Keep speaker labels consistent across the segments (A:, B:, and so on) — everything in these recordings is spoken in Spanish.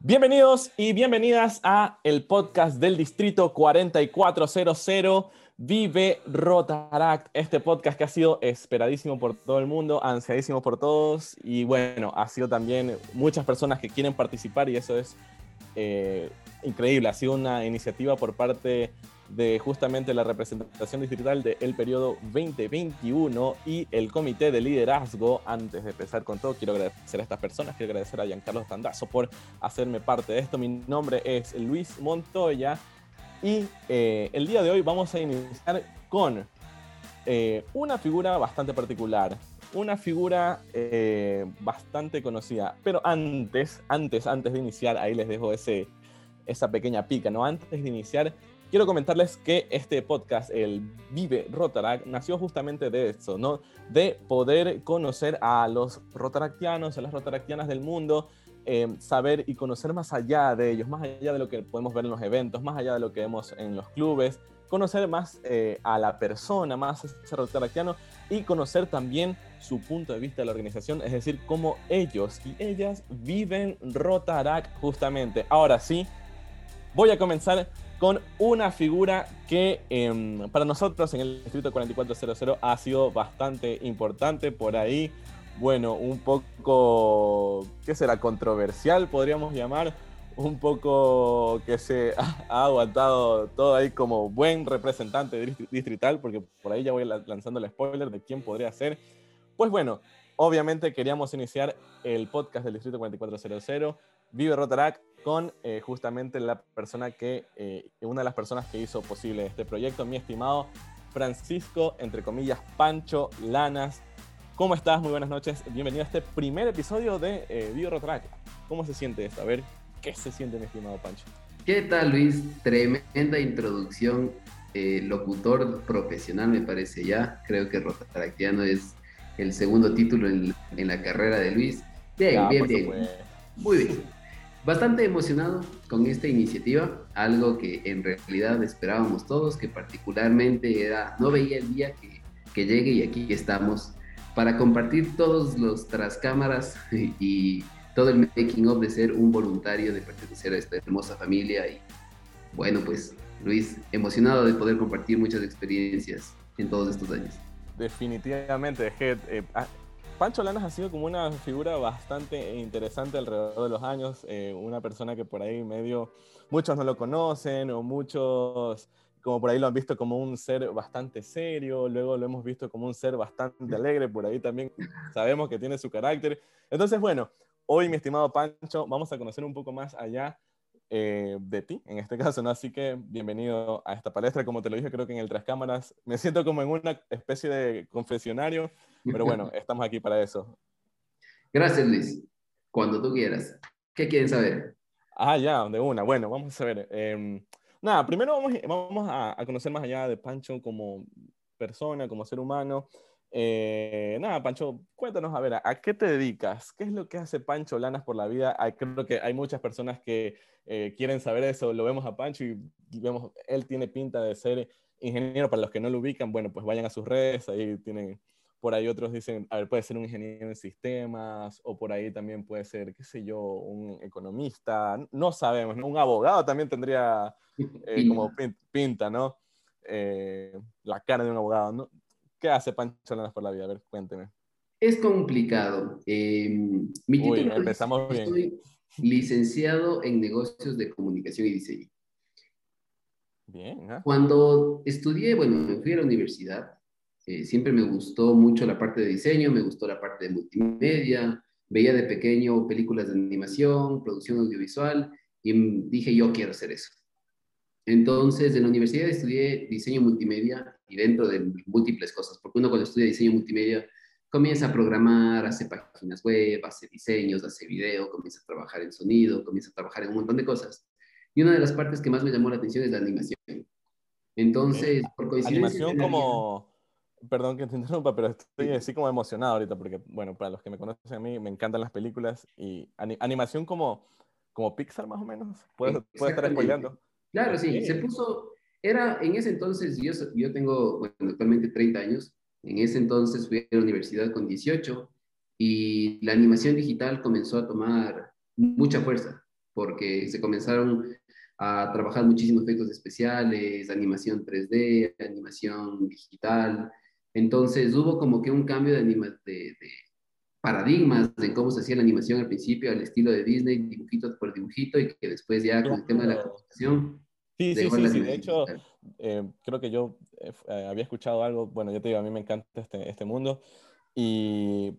A: Bienvenidos y bienvenidas a el podcast del Distrito 4400 Vive Rotaract, este podcast que ha sido esperadísimo por todo el mundo, ansiadísimo por todos y bueno, ha sido también muchas personas que quieren participar y eso es eh, increíble. Ha sido una iniciativa por parte de justamente la representación distrital del periodo 2021 y el comité de liderazgo. Antes de empezar con todo, quiero agradecer a estas personas, quiero agradecer a Giancarlo Tandazo por hacerme parte de esto. Mi nombre es Luis Montoya y eh, el día de hoy vamos a iniciar con eh, una figura bastante particular, una figura eh, bastante conocida. Pero antes, antes, antes de iniciar, ahí les dejo ese, esa pequeña pica, ¿no? Antes de iniciar, quiero comentarles que este podcast, el Vive Rotaract, nació justamente de eso, ¿no? De poder conocer a los rotaractianos, a las rotaractianas del mundo, eh, saber y conocer más allá de ellos, más allá de lo que podemos ver en los eventos, más allá de lo que vemos en los clubes, conocer más eh, a la persona, más a ese rotaractiano y conocer también su punto de vista de la organización, es decir, cómo ellos y ellas viven Rotaract justamente. Ahora sí, voy a comenzar con una figura que em, para nosotros en el Distrito 4400 ha sido bastante importante por ahí. Bueno, un poco, ¿qué será? Controversial, podríamos llamar. Un poco que se ha aguantado todo ahí como buen representante distrital, porque por ahí ya voy lanzando el spoiler de quién podría ser. Pues bueno, obviamente queríamos iniciar el podcast del Distrito 4400, Vive Rotarac, con eh, justamente la persona que, eh, una de las personas que hizo posible este proyecto, mi estimado Francisco, entre comillas, Pancho Lanas. ¿Cómo estás? Muy buenas noches. Bienvenido a este primer episodio de eh, Bio ¿Cómo se siente esto? A ver, ¿qué se siente, mi estimado Pancho?
B: ¿Qué tal, Luis? Tremenda introducción. Eh, locutor profesional, me parece ya. Creo que Rotaractiano es el segundo título en, la carrera de Luis. Bien, bien, bien. Muy bien bastante emocionado con esta iniciativa, algo que en realidad esperábamos todos, que particularmente era, no veía el día que, que llegue y aquí estamos para compartir todos los tras cámaras y todo el making of de ser un voluntario, de pertenecer a esta hermosa familia y bueno, pues Luis, emocionado de poder compartir muchas experiencias en todos estos años.
A: Definitivamente, Head. Eh, ah, Pancho Lanas ha sido como una figura bastante interesante alrededor de los años, eh, una persona que por ahí medio, muchos no lo conocen o muchos como por ahí lo han visto como un ser bastante serio, luego lo hemos visto como un ser bastante alegre, por ahí también sabemos que tiene su carácter. Entonces, bueno, hoy mi estimado Pancho, vamos a conocer un poco más allá eh, de ti, en este caso, ¿no? Así que bienvenido a esta palestra, como te lo dije, creo que en el Tras Cámaras me siento como en una especie de confesionario pero bueno, estamos aquí para eso.
B: Gracias, Luis. Cuando tú quieras. ¿Qué quieren saber?
A: Ah, ya, de una. Bueno, vamos a ver. Em, nada, primero vamos, vamos a, conocer más allá de Pancho como persona, como ser humano. Eh, nada, Pancho, cuéntanos, a ver, ¿a, qué te dedicas? ¿Qué es lo que hace Pancho Lanas por la vida? creo que hay muchas personas que eh, quieren saber eso. Lo vemos a Pancho y, vemos, él tiene pinta de ser ingeniero. Para los que no lo ubican, bueno, pues vayan a sus redes, ahí tienen por ahí otros dicen, a ver, puede ser un ingeniero en sistemas, o por ahí también puede ser, qué sé yo, un economista, no sabemos, ¿no? Un abogado también tendría eh, como pinta, ¿no? Eh, la cara de un abogado, ¿no? ¿Qué hace Pancho Lanas por la vida? A ver, cuénteme.
B: Es complicado. Em, mi título
A: empezamos bien. Estoy
B: licenciado en negocios de comunicación y diseño.
A: Bien.
B: Cuando estudié, bueno, me fui a la universidad, eh, siempre me gustó mucho la parte de diseño, me gustó la parte de multimedia, veía de pequeño películas de animación, producción audiovisual, y dije, yo quiero hacer eso. Entonces, en la universidad estudié diseño multimedia y dentro de múltiples cosas, porque uno cuando estudia diseño multimedia comienza a programar, hace páginas web, hace diseños, hace video, comienza a trabajar en sonido, comienza a trabajar en un montón de cosas. Y una de las partes que más me llamó la atención es la animación. Entonces,
A: por coincidencia... Animación como Perdón que te interrumpa, pero estoy así como emocionado ahorita porque, bueno, para los que me conocen a mí, me encantan las películas y animación como, como Pixar más o menos. ¿Puedes, estar spoileando?
B: Claro, sí. Se puso, era en ese entonces, yo, yo tengo, bueno, actualmente 30 años. En ese entonces fui a la universidad con 18 y la animación digital comenzó a tomar mucha fuerza. porque se comenzaron a trabajar muchísimos efectos especiales, animación 3D, animación digital. Entonces hubo como que un cambio de, de, paradigmas de cómo se hacía la animación al principio, al estilo de Disney, dibujito por dibujito, y que después ya con el tema de la computación.
A: Sí, sí, sí, sí, de hecho, eh, creo que yo eh, eh, había escuchado algo, bueno, yo te digo, a mí me encanta este, este mundo, y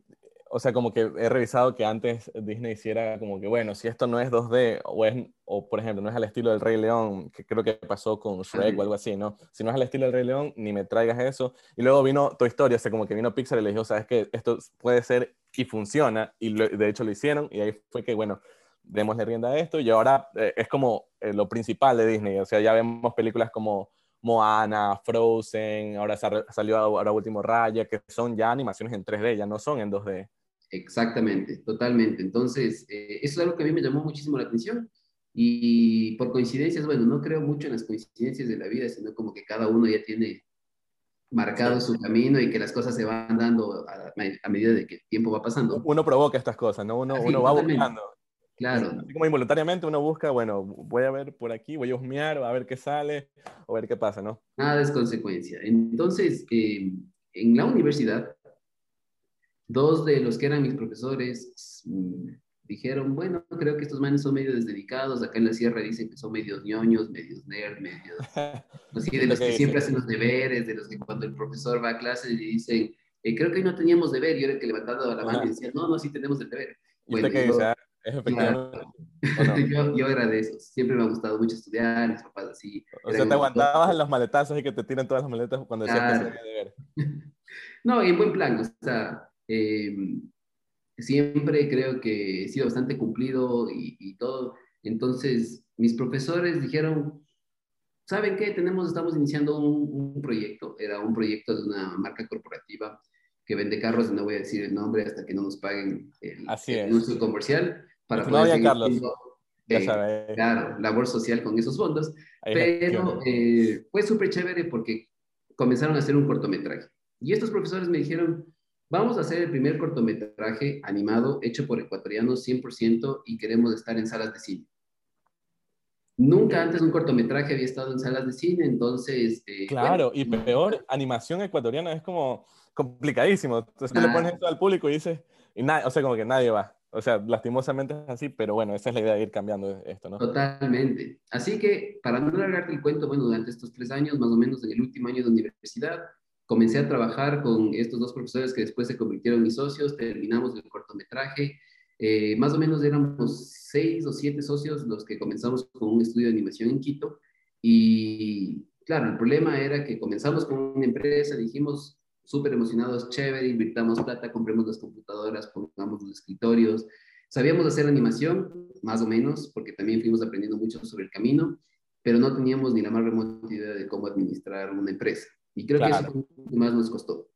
A: o sea, como que he revisado que antes Disney hiciera como que, bueno, si esto no es 2D, o, es, o por ejemplo, no es al estilo del Rey León, que creo que pasó con Shrek o algo así, ¿no? Si no es al estilo del Rey León, ni me traigas eso. Y luego vino Toy Story, o sea, como que vino Pixar y le dijo, sabes que esto puede ser y funciona, y de hecho lo hicieron, y ahí fue que, bueno, démosle rienda a esto, y ahora eh, es como eh, lo principal de Disney, o sea, ya vemos películas como Moana, Frozen, ahora salió ahora último Raya, que son ya animaciones en 3D, ya no son en 2D.
B: Exactamente, totalmente. Entonces, eh, eso es algo que a mí me llamó muchísimo la atención. Y por coincidencias, bueno, no creo mucho en las coincidencias de la vida, sino como que cada uno ya tiene marcado su camino y que las cosas se van dando a, medida de que el tiempo va pasando.
A: Uno provoca estas cosas, ¿no? Uno, uno va buscando.
B: Claro.
A: Así como involuntariamente uno busca, bueno, voy a ver por aquí, voy a husmear, a ver qué sale, o ver qué pasa, ¿no?
B: Nada es consecuencia. Entonces, eh, en la universidad, dos de los que eran mis profesores mm, dijeron, bueno, creo que estos manes son medio desdedicados, acá en la sierra dicen que son medios ñoños, medios nerd, medios... Así, de los que siempre hacen los deberes, de los que cuando el profesor va a clase y dicen, eh, creo que hoy no teníamos deber, yo era el que levantaba la mano y decía, no, no, sí tenemos el deber.
A: Bueno, qué dice?
B: yo, yo, de esos. Siempre me ha gustado mucho estudiar, mis papás así.
A: O sea, te aguantabas los maletazos y que te tiran todas las maletas cuando decías que deber.
B: No, y en buen plan, o sea, eh, siempre creo que he sido bastante cumplido y, todo. Entonces, mis profesores dijeron, ¿saben qué? Tenemos, estamos iniciando un, un, proyecto. Era un proyecto de una marca corporativa que vende carros, no voy a decir el nombre hasta que no nos paguen el, anuncio comercial
A: para poder Carlos.
B: Eh, claro, labor social con esos fondos. pero eh, fue súper chévere porque comenzaron a hacer un cortometraje. Y estos profesores me dijeron, vamos a hacer el primer cortometraje animado hecho por ecuatorianos 100% y queremos estar en salas de cine. Nunca antes un cortometraje había estado en salas de cine, entonces...
A: Eh, claro, y peor, animación ecuatoriana es como complicadísimo. Entonces tú le pones esto al público y dices, y o sea, como que nadie va. O sea, lastimosamente es así, pero bueno, esa es la idea de ir cambiando esto, ¿no?
B: Totalmente. Así que, para no alargarte el cuento, bueno, durante estos tres años, más o menos en el último año de universidad, comencé a trabajar con estos dos profesores que después se convirtieron en mis socios, terminamos el cortometraje. Eh, más o menos éramos seis o siete socios los que comenzamos con un estudio de animación en Quito. Y claro, el problema era que comenzamos con una empresa, dijimos, súper emocionados, chévere, invirtamos plata, compremos las computadoras, pongamos los escritorios. Sabíamos hacer animación, más o menos, porque también fuimos aprendiendo mucho sobre el camino, pero no teníamos ni la más remota idea de cómo administrar una empresa. Y creo que eso fue lo que más nos costó.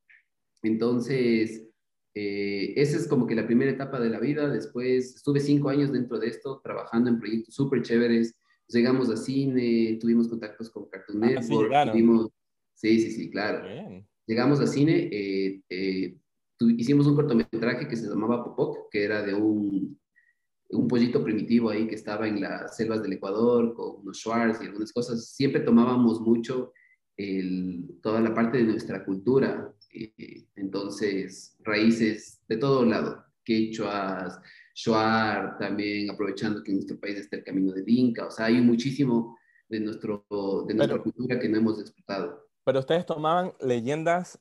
B: Entonces, eh, esa es como que la primera etapa de la vida. Después estuve cinco años dentro de esto, trabajando en proyectos súper chéveres. Llegamos a cine, tuvimos contactos con Cartoon ah, Network. Sí, sí, sí, claro. Bien llegamos al cine, eh, eh, hicimos un cortometraje que se llamaba Popoc, que era de un, un pollito primitivo ahí que estaba en las selvas del Ecuador con unos Schwarz y algunas cosas. Siempre tomábamos mucho el, toda la parte de nuestra cultura, eh, entonces raíces de todo lado, quechuas, Shuar, también aprovechando que en nuestro país está el camino de Inca, o sea, hay muchísimo de, nuestro, de nuestra cultura que no hemos explotado.
A: Pero ustedes tomaban leyendas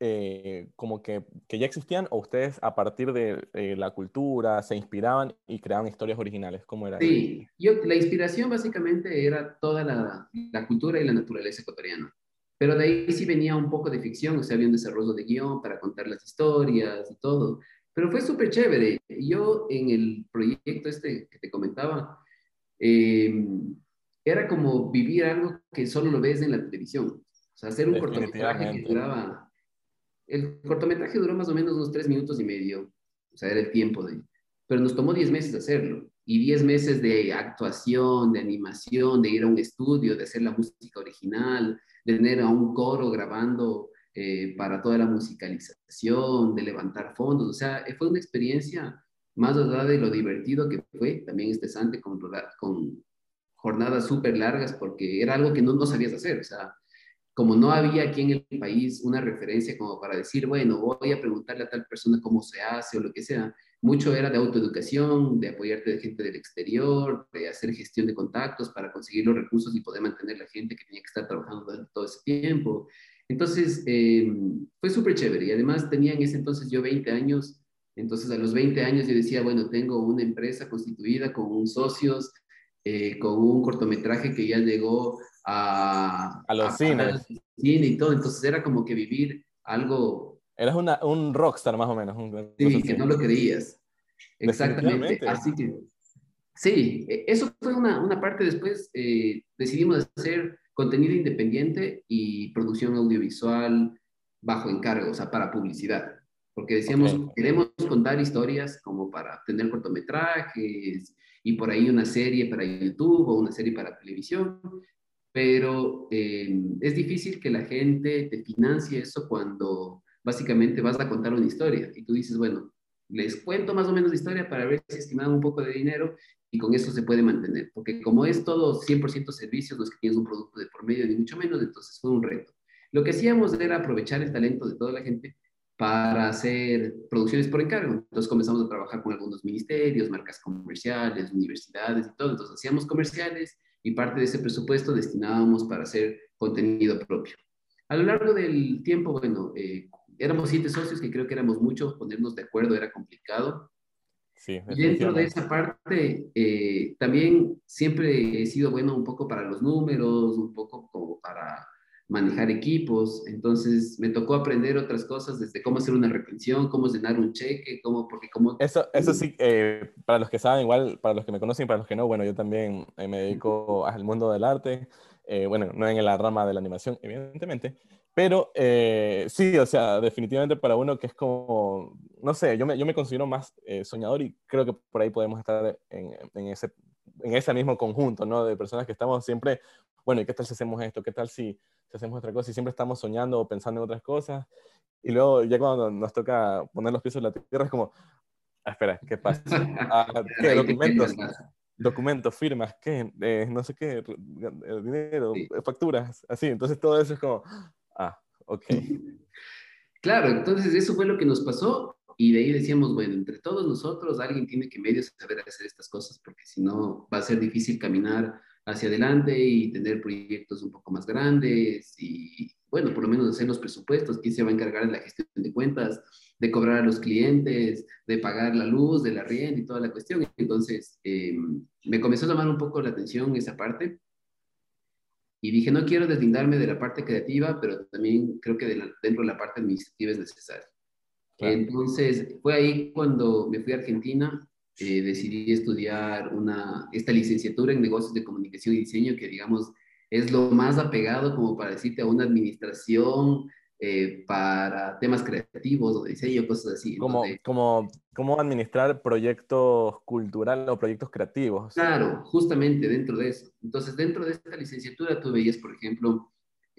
A: eh, como que, que, ya existían o ustedes a partir de eh, la cultura se inspiraban y creaban historias originales. ¿Cómo era?
B: Sí, yo, la inspiración básicamente era toda la, la, cultura y la naturaleza ecuatoriana. Pero de ahí sí venía un poco de ficción, o sea, había un desarrollo de guion para contar las historias y todo. Pero fue súper chévere. Yo en el proyecto este que te comentaba, eh, era como vivir algo que solo lo ves en la televisión sea, hacer un cortometraje que duraba... El cortometraje duró más o menos unos tres minutos y medio, o sea, era el tiempo de... Pero nos tomó diez meses hacerlo. Y diez meses de actuación, de animación, de ir a un estudio, de hacer la música original, de tener a un coro grabando eh, para toda la musicalización, de levantar fondos. O sea, fue una experiencia más allá de lo divertido que fue, también estresante con, con jornadas súper largas porque era algo que no, no sabías hacer. O sea, como no había aquí en el país una referencia como para decir, bueno, voy a preguntarle a tal persona cómo se hace o lo que sea, mucho era de autoeducación, de apoyarte de gente del exterior, de hacer gestión de contactos para conseguir los recursos y poder mantener la gente que tenía que estar trabajando durante todo ese tiempo. Entonces, eh, fue súper chévere y además tenía en ese entonces yo 20 años, entonces a los 20 años yo decía, bueno, tengo una empresa constituida con un socios, eh, con un cortometraje que ya llegó a,
A: a los cines.
B: Cine y todo, entonces era como que vivir algo...
A: Eras una, un rockstar más o menos.
B: sí, que no lo creías. Exactamente. Así que, sí, e, eso fue una, una parte después, eh, decidimos hacer contenido independiente y producción audiovisual bajo encargo, o sea, para publicidad. Porque decíamos, queremos contar historias como para tener cortometrajes y por ahí una serie para YouTube o una serie para televisión, pero eh, es difícil que la gente te financie eso cuando básicamente vas a contar una historia y tú dices, bueno, les cuento más o menos la historia para ver si estiman un poco de dinero y con eso se puede mantener, porque como es todo 100% servicios, no es que tienes un producto de por medio ni mucho menos, entonces fue un reto. Lo que hacíamos era aprovechar el talento de toda la gente para hacer producciones por encargo. Entonces comenzamos a trabajar con algunos ministerios, marcas comerciales, universidades y todo. Entonces hacíamos comerciales y parte de ese presupuesto destinábamos para hacer contenido propio. A lo largo del tiempo, bueno, eh, éramos siete socios, que creo que éramos muchos, ponernos de acuerdo era complicado.
A: Sí,
B: Dentro de esa parte, eh, también siempre he sido bueno un poco para los números, un poco como para manejar equipos, entonces me tocó aprender otras cosas, desde cómo hacer una retención, cómo llenar un cheque, cómo, porque cómo...
A: Eso, eso sí, eh, para los que saben, igual, para los que me conocen, para los que no, bueno, yo también eh, me dedico al mundo del arte, eh, bueno, no en la rama de la animación, evidentemente, pero sí, o sea, definitivamente para uno que es como, no sé, yo me, yo me considero más soñador y creo que por ahí podemos estar en, en, ese, en ese mismo conjunto, ¿no? De personas que estamos siempre, bueno, ¿y qué tal si hacemos esto? ¿Qué tal si hacemos otra cosa y siempre estamos soñando o pensando en otras cosas. Y luego ya cuando nos toca poner los pies en la tierra es como, ah, espera, ¿qué pasa? Ah, ¿Qué documentos? Documentos, firmas, ¿qué? Eh, no sé qué, dinero, facturas, así. Entonces todo eso es como, ah, ok.
B: Claro, entonces eso fue lo que nos pasó y de ahí decíamos, bueno, entre todos nosotros alguien tiene que medio saber hacer estas cosas porque si no va a ser difícil caminar hacia adelante y tener proyectos un poco más grandes y, bueno, por lo menos hacer los presupuestos, quién se va a encargar de la gestión de cuentas, de cobrar a los clientes, de pagar la luz, de la rienda y toda la cuestión. Entonces, em, me comenzó a llamar un poco la atención esa parte y dije, no quiero deslindarme de la parte creativa, pero también creo que dentro de la parte administrativa es necesario. Entonces, fue ahí cuando me fui a Argentina eh, decidí estudiar una, esta licenciatura en negocios de comunicación y diseño, que digamos es lo más apegado como para decirte a una administración eh, para temas creativos o de diseño, cosas así.
A: Como, como, como administrar proyectos culturales o proyectos creativos.
B: Claro, justamente dentro de eso. Entonces, dentro de esta licenciatura tú veías, por ejemplo,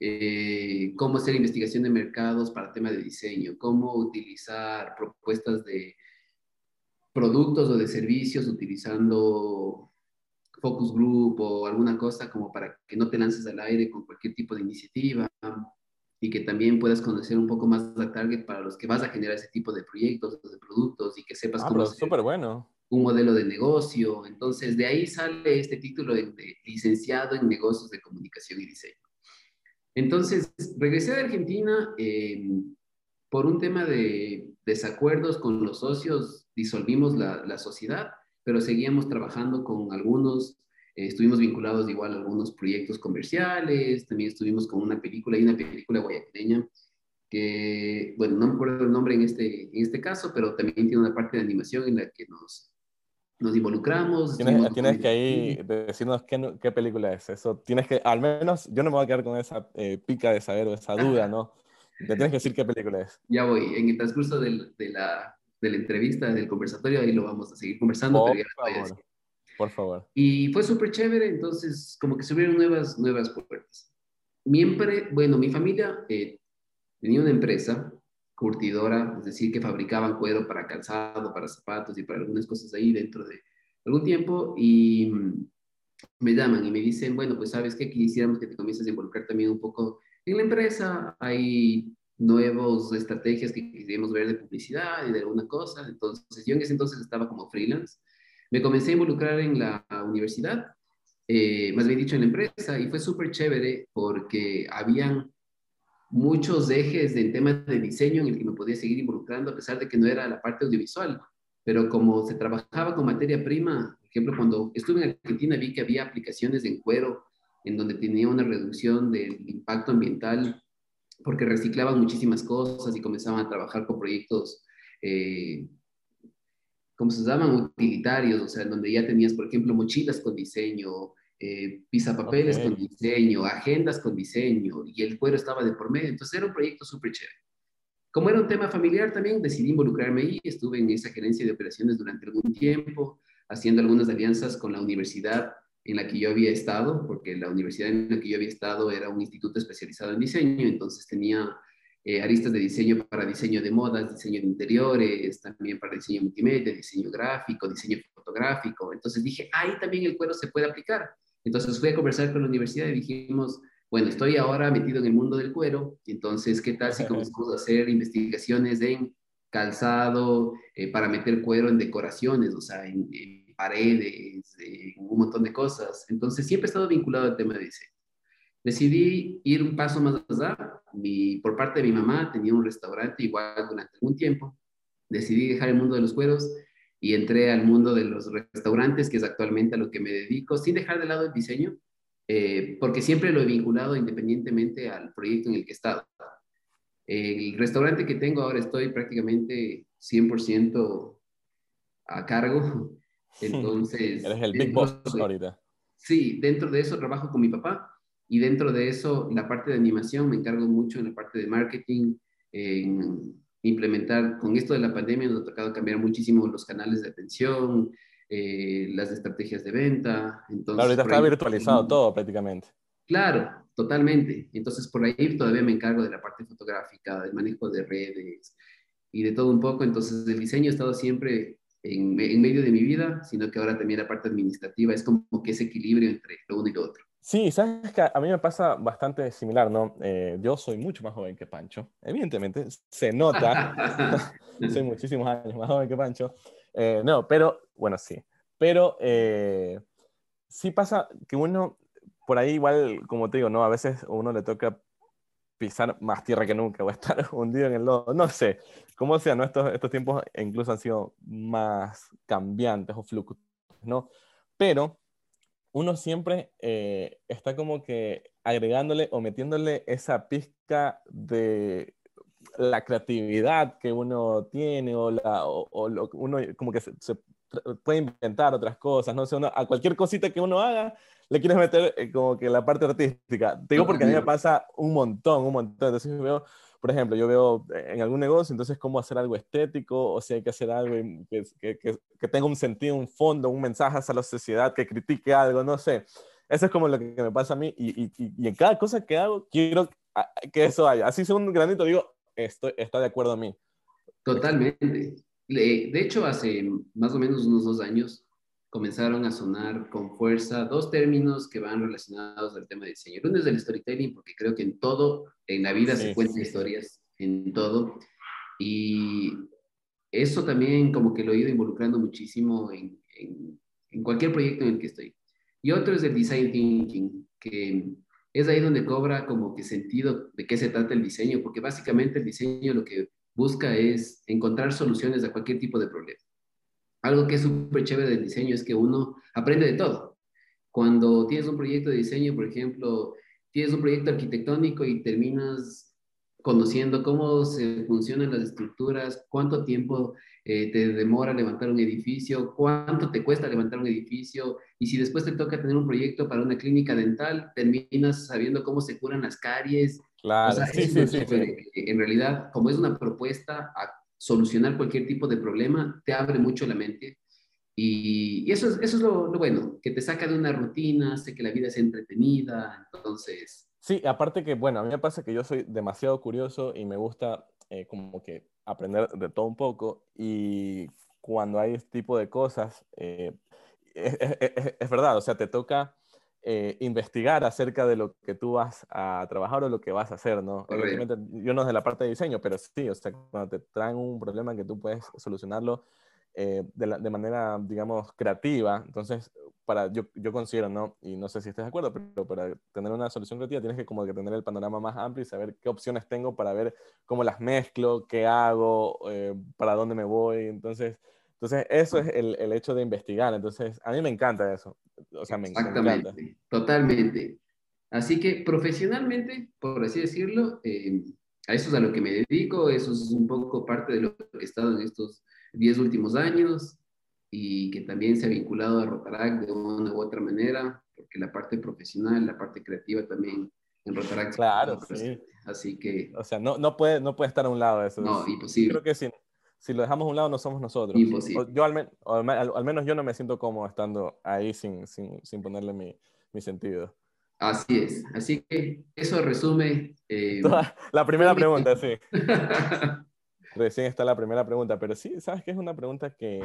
B: eh, cómo hacer investigación de mercados para temas de diseño, cómo utilizar propuestas de productos o de servicios utilizando focus group o alguna cosa como para que no te lances al aire con cualquier tipo de iniciativa y que también puedas conocer un poco más la target para los que vas a generar ese tipo de proyectos, de productos y que sepas
A: ah, cómo hacer
B: bueno. un modelo de negocio. Entonces, de ahí sale este título de, licenciado en negocios de comunicación y diseño. Entonces, regresé de Argentina eh, por un tema de desacuerdos con los socios, disolvimos la, sociedad, pero seguíamos trabajando con algunos, eh, estuvimos vinculados igual a algunos proyectos comerciales, también estuvimos con una película, hay una película guayaquileña que, bueno, no me acuerdo el nombre en este, en este caso, pero también tiene una parte de animación en la que nos, nos involucramos.
A: Tienes, que ahí decirnos qué, qué, película es. Eso tienes que, al menos, yo no me voy a quedar con esa eh, pica de saber o esa duda, ¿no? Te tienes que decir qué película es.
B: Ya voy. En el transcurso del, de, la, de, la, entrevista, del conversatorio, ahí lo vamos a seguir conversando.
A: Por favor. Por favor.
B: Y fue súper chévere, entonces como que se abrieron nuevas, nuevas puertas. Mi bueno, mi familia eh, tenía una empresa curtidora, es decir, que fabricaban cuero para calzado, para zapatos y para algunas cosas ahí dentro de algún tiempo. Y mm, me llaman y me dicen, bueno, pues sabes qué, quisiéramos que te comiences a involucrar también un poco en la empresa. Hay nuevas estrategias que queríamos ver de publicidad y de alguna cosa. Entonces, yo en ese entonces estaba como freelance. Me comencé a involucrar en la universidad, eh, más bien dicho en la empresa, y fue súper chévere porque habían muchos ejes en temas de diseño en el que me podía seguir involucrando, a pesar de que no era la parte audiovisual. Pero como se trabajaba con materia prima, por ejemplo, cuando estuve en Argentina vi que había aplicaciones en cuero en donde tenía una reducción del impacto ambiental porque reciclaban muchísimas cosas y comenzaban a trabajar con proyectos, eh, ¿cómo se llaman? Utilitarios, o sea, donde ya tenías, por ejemplo, mochilas con diseño, eh, pizapapeles con diseño, agendas con diseño, y el cuero estaba de por medio. Entonces era un proyecto súper chévere. Como era un tema familiar también, decidí involucrarme ahí. Estuve en esa gerencia de operaciones durante algún tiempo, haciendo algunas alianzas con la universidad en la que yo había estado, porque la universidad en la que yo había estado era un instituto especializado en diseño, entonces tenía eh, aristas de diseño para diseño de modas, diseño de interiores, también para diseño multimedia, diseño gráfico, diseño fotográfico. Entonces dije, ahí también el cuero se puede aplicar. Entonces fui a conversar con la universidad y dijimos, bueno, estoy ahora metido en el mundo del cuero, entonces, ¿qué tal si comenzamos a hacer investigaciones en calzado eh, para meter cuero en decoraciones, o sea, en paredes, un montón de cosas. Entonces siempre he estado vinculado al tema de diseño. Decidí ir un paso más allá. Mi, por parte de mi mamá tenía un restaurante igual durante algún tiempo. Decidí dejar el mundo de los cueros y entré al mundo de los restaurantes, que es actualmente a lo que me dedico, sin dejar de lado el diseño, eh, porque siempre lo he vinculado independientemente al proyecto en el que he estado. El restaurante que tengo ahora estoy prácticamente 100% a cargo entonces...
A: Eres el big boss ahorita.
B: Sí, dentro de eso trabajo con mi papá y dentro de eso la parte de animación me encargo mucho en la parte de marketing, en implementar, con esto de la pandemia nos ha tocado cambiar muchísimo los canales de atención, eh, las estrategias de venta. Entonces,
A: claro, ahorita está virtualizado todo prácticamente.
B: Claro, totalmente. Entonces por ahí todavía me encargo de la parte fotográfica, del manejo de redes y de todo un poco. Entonces el diseño ha estado siempre en, medio de mi vida, sino que ahora también la parte administrativa es como que ese equilibrio entre lo uno y lo otro.
A: Sí, sabes que a mí me pasa bastante similar, ¿no? Eh, yo soy mucho más joven que Pancho, evidentemente, se nota, soy muchísimos años más joven que Pancho, eh, no, pero, bueno, sí, pero eh, sí pasa que uno, por ahí igual, como te digo, ¿no? A veces a uno le toca pisar más tierra que nunca o estar hundido en el lodo, no sé, como sea, ¿no? Estos, estos tiempos incluso han sido más cambiantes o fluctuantes, ¿no? Pero uno siempre eh, está como que agregándole o metiéndole esa pizca de la creatividad que uno tiene o, la, o, lo, uno como que se, puede inventar otras cosas, no sé, a cualquier cosita que uno haga, le quieres meter eh, como que la parte artística. Te digo porque a mí me pasa un montón, un montón. Entonces veo, por ejemplo, yo veo en algún negocio, entonces cómo hacer algo estético, o si hay que hacer algo que, que, que, tenga un sentido, un fondo, un mensaje hacia la sociedad, que critique algo, no sé. Eso es como lo que me pasa a mí y, y, y en cada cosa que hago quiero que eso haya. Así sea un granito, digo, esto está de acuerdo a mí.
B: Totalmente. De hecho, hace más o menos unos dos años comenzaron a sonar con fuerza dos términos que van relacionados al tema de diseño. Uno es el storytelling, porque creo que en todo, en la vida se cuentan historias, en todo. Y eso también como que lo he ido involucrando muchísimo en, en, en cualquier proyecto en el que estoy. Y otro es el design thinking, que es ahí donde cobra como que sentido de qué se trata el diseño, porque básicamente el diseño lo que busca es encontrar soluciones a cualquier tipo de problema. Algo que es súper chévere del diseño es que uno aprende de todo. Cuando tienes un proyecto de diseño, por ejemplo, tienes un proyecto arquitectónico y terminas conociendo cómo se funcionan las estructuras, cuánto tiempo eh, te demora levantar un edificio, cuánto te cuesta levantar un edificio, y si después te toca tener un proyecto para una clínica dental, terminas sabiendo cómo se curan las caries,
A: Claro, sí, sí, sí,
B: En realidad, como es una propuesta a solucionar cualquier tipo de problema, te abre mucho la mente. Y, eso es, eso es lo, bueno, que te saca de una rutina, hace que la vida sea entretenida, entonces...
A: Sí, aparte que, bueno, a mí me pasa que yo soy demasiado curioso y me gusta eh, como que aprender de todo un poco y cuando hay este tipo de cosas, eh, es, verdad, o sea, te toca eh, investigar acerca de lo que tú vas a trabajar o lo que vas a hacer, ¿no? Obviamente, yo no es de la parte de diseño, pero sí, o sea, cuando te traen un problema que tú puedes solucionarlo de, de, manera, digamos, creativa, entonces para, yo, yo considero, ¿no? Y no sé si estás de acuerdo, pero para tener una solución creativa tienes que como que tener el panorama más amplio y saber qué opciones tengo para ver cómo las mezclo, qué hago, eh, para dónde me voy. Entonces, entonces eso es el, el, hecho de investigar. Entonces, a mí me encanta eso. O sea, me,
B: Exactamente, totalmente. Así que profesionalmente, por así decirlo, eh, a eso es a lo que me dedico, eso es un poco parte de lo que he estado en estos 10 últimos años y que también se ha vinculado a Rotaract de una u otra manera, porque la parte profesional, la parte creativa también en Rotaract.
A: Claro, sí.
B: Así que...
A: O sea, no, no, puede, no puede estar a un lado de eso.
B: No, imposible.
A: Creo que si, si lo dejamos a un lado no somos nosotros.
B: Imposible.
A: yo al, al, menos yo no me siento cómodo estando ahí sin, sin, sin ponerle mi, mi, sentido.
B: Así es. Así que eso resume...
A: Eh, la primera pregunta, sí. Recién está la primera pregunta, pero sí, ¿sabes qué? Es una pregunta que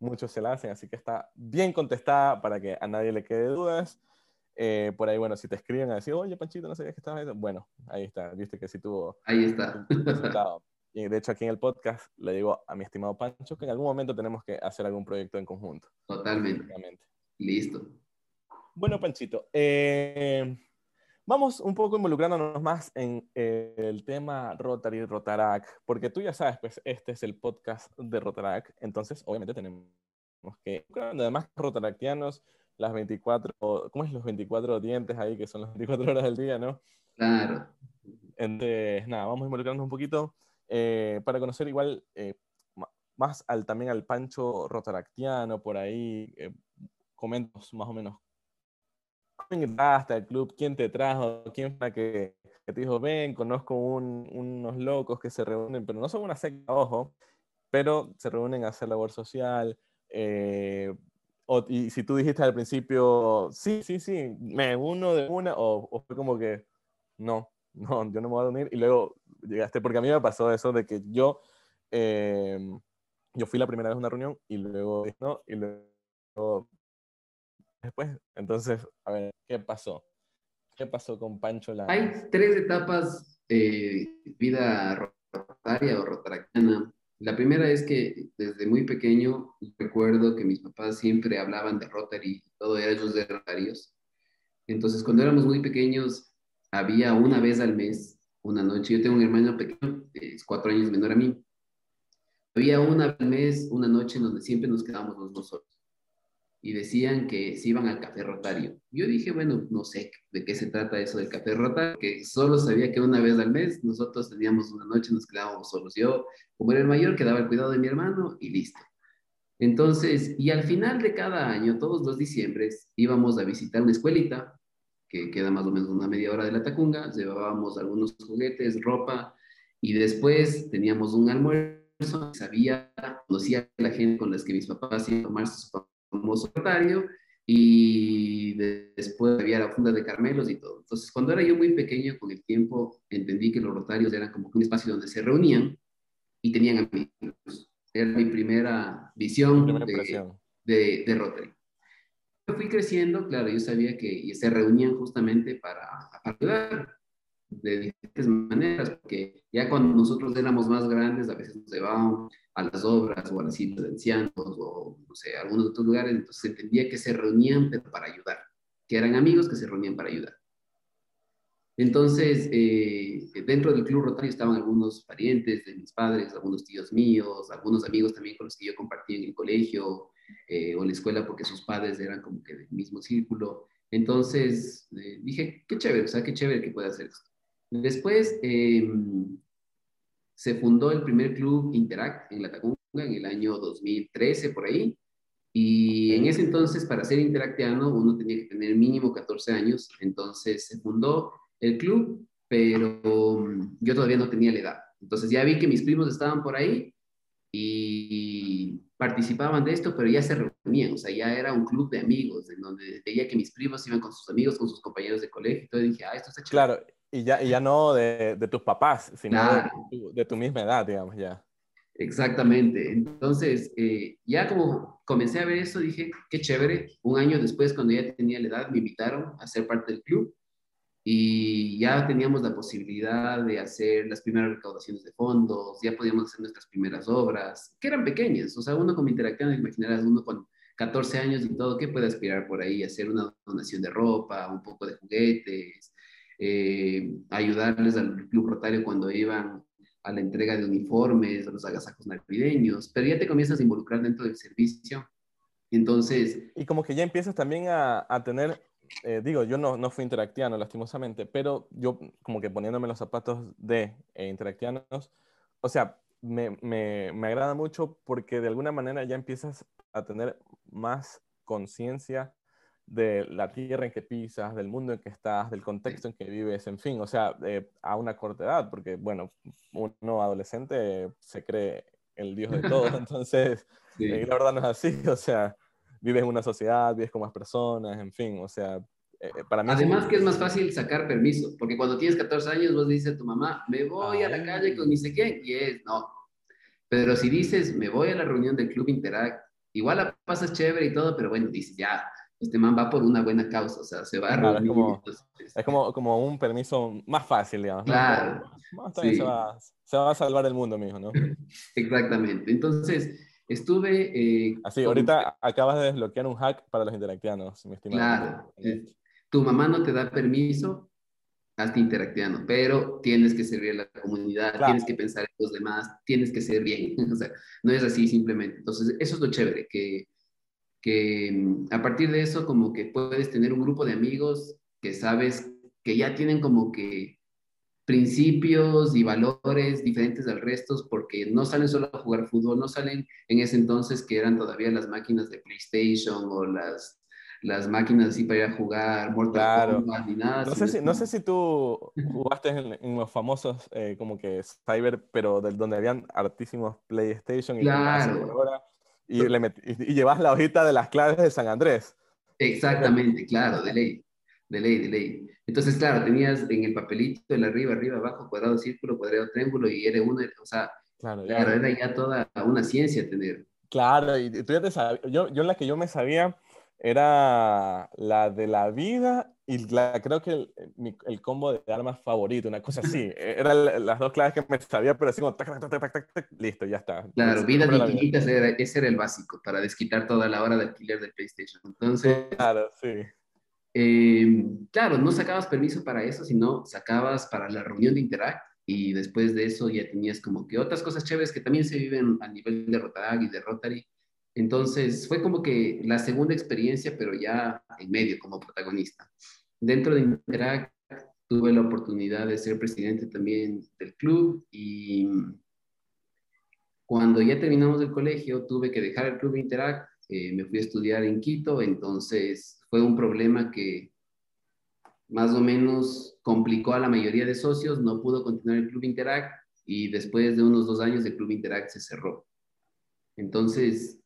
A: muchos se la hacen, así que está bien contestada para que a nadie le quede dudas. Eh, por ahí, bueno, si te escriben a decir, oye, Panchito, no sabías que estabas ahí. Bueno, ahí está, viste que sí tuvo.
B: Ahí está.
A: Y de hecho, aquí en el podcast le digo a mi estimado Pancho que en algún momento tenemos que hacer algún proyecto en conjunto.
B: Totalmente. Listo.
A: Bueno, Panchito, eh, Vamos un poco involucrándonos más en eh, el tema Rotary Rotarac, porque tú ya sabes, pues este es el podcast de Rotarac, entonces obviamente tenemos que, además rotaractianos, las 24, ¿cómo es los 24 dientes ahí, que son las 24 horas del día, ¿no?
B: Claro.
A: Entonces, nada, vamos involucrándonos un poquito eh, para conocer igual eh, más al, también al Pancho Rotaractiano, por ahí, comentos más o menos ¿Quién entraste al club? ¿Quién te trajo? ¿Quién fue que, que te dijo, ven, conozco unos locos que se reúnen, pero no son una secta, ojo, pero se reúnen a hacer labor social? Eh, y si tú dijiste al principio, sí, sí, sí, me uno de una, o, fue como que, no, no, yo no me voy a unir, y luego llegaste, porque a mí me pasó eso de que yo, eh, yo fui la primera vez a una reunión y luego, no, y luego después. Entonces, a ver, ¿qué pasó? ¿Ququé pasó con Pancho la
B: Hay tres etapas de vida rotaria o rotaractiana. La primera es que desde muy pequeño recuerdo que mis papás siempre hablaban de Rotary, todo era ellos de Rotarios. Entonces, cuando éramos muy pequeños, había una vez al mes, una noche, yo tengo un hermano pequeño, es cuatro años menor a mí, había una vez al mes, una noche en donde siempre nos quedábamos los dos solos y decían que se iban al café rotario. Yo dije, bueno, no sé de qué se trata eso del café rotario, que solo sabía que una vez al mes nosotros teníamos una noche, nos quedábamos solos. Yo, como era el mayor, quedaba el cuidado de mi hermano y listo. Entonces, y al final de cada año, todos los diciembres, íbamos a visitar una escuelita que queda más o menos una media hora de la Tacunga, llevábamos algunos juguetes, ropa, y después teníamos un almuerzo, sabía, conocía a la gente con las que mis papás iban a tomar sus famoso rotario y después había la funda de Carmelos y todo. Entonces, cuando era yo muy pequeño, con el tiempo, entendí que los rotarios eran como un espacio donde se reunían y tenían amigos. Era mi primera visión de, de, de, Rotary. Fui creciendo, claro, yo sabía que se reunían justamente para, para ayudar de diferentes maneras, porque ya cuando nosotros éramos más grandes, a veces nos llevaban a las obras o a las citas de ancianos o, no sé, a algunos otros lugares, entonces entendía que se reunían pero para ayudar, que eran amigos que se reunían para ayudar. Entonces, eh, dentro del Club Rotario estaban algunos parientes de mis padres, algunos tíos míos, algunos amigos también con los que yo compartía en el colegio eh, o en la escuela porque sus padres eran como que del mismo círculo. Entonces, eh, dije, qué chévere, o sea, qué chévere que pueda hacer esto. Después em, se fundó el primer club Interact en La Tacunga en el año 2013, por ahí. Y en ese entonces, para ser interactiano, uno tenía que tener mínimo 14 años. Entonces se fundó el club, pero mm, yo todavía no tenía la edad. Entonces ya vi que mis primos estaban por ahí y participaban de esto, pero ya se reunían, o sea, ya era un club de amigos, en donde veía que mis primos iban con sus amigos, con sus compañeros de colegio, y todo, dije, ah, esto está
A: Claro, Y ya, y ya no de, de tus papás, sino de, tu, misma edad, digamos, ya.
B: Exactamente. Entonces, eh, ya como comencé a ver eso, dije, qué chévere. Un año después, cuando ya tenía la edad, me invitaron a ser parte del club y ya teníamos la posibilidad de hacer las primeras recaudaciones de fondos, ya podíamos hacer nuestras primeras obras, que eran pequeñas. O sea, uno como interactivo, imaginarás uno con 14 años y todo, ¿qué puede aspirar por ahí? Hacer una donación de ropa, un poco de juguetes, eh, ayudarles al Club Rotario cuando iban a la entrega de uniformes, a los agasajos navideños, pero ya te comienzas a involucrar dentro del servicio. Entonces...
A: Y como que ya empiezas también a, a tener, eh, digo, yo no, no fui interactiano lastimosamente, pero yo como que poniéndome los zapatos de eh, interactianos, o sea, me, me, me agrada mucho porque de alguna manera ya empiezas a tener más conciencia de la tierra en que pisas, del mundo en que estás, del contexto en que vives, en fin, o sea, eh, a una corta edad, porque, bueno, uno adolescente se cree el Dios de todo, entonces, eh, la verdad no es así, o sea, vives en una sociedad, vives con más personas, en fin, o sea, eh, para mí...
B: Además que es más fácil sacar permiso, porque cuando tienes 14 años vos dices a tu mamá, me voy a la calle con ni sé qué, y es, no. Pero si dices, me voy a la reunión del Club Interact, igual la pasas chévere y todo, pero bueno, dices, ya, este man va por una buena causa, o sea, se va a
A: reunir. es, como, es como, como, un permiso más fácil, digamos.
B: Claro.
A: se, va, se, va, a salvar el mundo, mijo, ¿no?
B: Exactamente. Entonces, estuve...
A: Eh, Así, ahorita acabas de desbloquear un hack para los interactianos, mi estimado.
B: Claro. Tu mamá no te da permiso, hasta interactiano, pero tienes que servir a la comunidad, tienes que pensar en los demás, tienes que ser bien, o sea, no es así simplemente. Entonces, eso es lo chévere, que que mm, a partir de eso como que puedes tener un grupo de amigos que sabes que ya tienen como que principios y valores diferentes al resto porque no salen solo a jugar fútbol, no salen en ese entonces que eran todavía las máquinas de PlayStation o las, las máquinas así para ir a jugar Mortal Kombat ni nada.
A: No sé, si, no sé si tú jugaste en, los famosos eh, como que Cyber, pero del, donde habían artísimos PlayStation y
B: claro.
A: Y, le y, llevas la hojita de las claves de San Andrés.
B: Exactamente, claro, de ley, de ley, de ley. Entonces, claro, tenías en el papelito, el arriba, arriba, abajo, cuadrado, círculo, cuadrado, triángulo, y era uno, o sea, claro, claro era ya toda una ciencia tener.
A: Claro, y tú ya te sabes, yo, yo la que yo me sabía era la de la vida y la, creo que el, el, combo de armas favorito, una cosa así. E, eran las dos claves que me sabía, pero así como tac, tac, tac, tac, listo, ya está.
B: Claro, vida infinitas, ese era el básico para desquitar toda la hora de alquiler de PlayStation. Entonces.
A: Claro, sí.
B: Em, claro, no sacabas permiso para eso, sino sacabas para la reunión de Interact y después de eso ya tenías como que otras cosas chéveres que también se viven a nivel de y de Rotary entonces fue como que la segunda experiencia, pero ya en medio como protagonista. Dentro de Interact tuve la oportunidad de ser presidente también del club y cuando ya terminamos el colegio tuve que dejar el club Interact, eh, me fui a estudiar en Quito, entonces fue un problema que más o menos complicó a la mayoría de socios, no pudo continuar el club Interact y después de unos dos años el club Interact se cerró. Entonces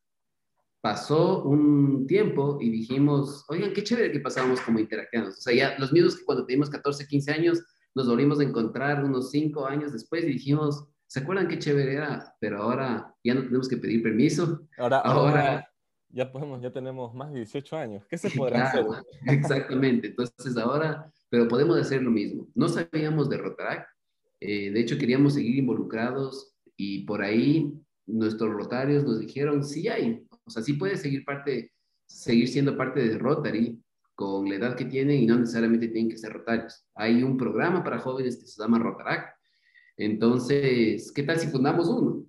B: pasó un tiempo y dijimos, oigan, qué chévere que pasábamos como interactivos. O sea, ya los mismos que cuando teníamos 14, 15 años, nos volvimos a encontrar unos 5 años después y dijimos, ¿se acuerdan qué chévere era? Pero ahora ya no tenemos que pedir permiso.
A: Ahora, ahora, ya podemos, ya tenemos más de 18 años. ¿Qué se podrá hacer?
B: Exactamente. Entonces ahora, pero podemos hacer lo mismo. No sabíamos de Rotaract. Eh, de hecho, queríamos seguir involucrados y por ahí nuestros rotarios nos dijeron, sí hay, o sea, sí puede seguir, parte, seguir siendo parte de Rotary con la edad que tienen y no necesariamente tienen que ser Rotarios. Hay un programa para jóvenes que se llama Rotarac. Entonces, ¿qué tal si fundamos uno?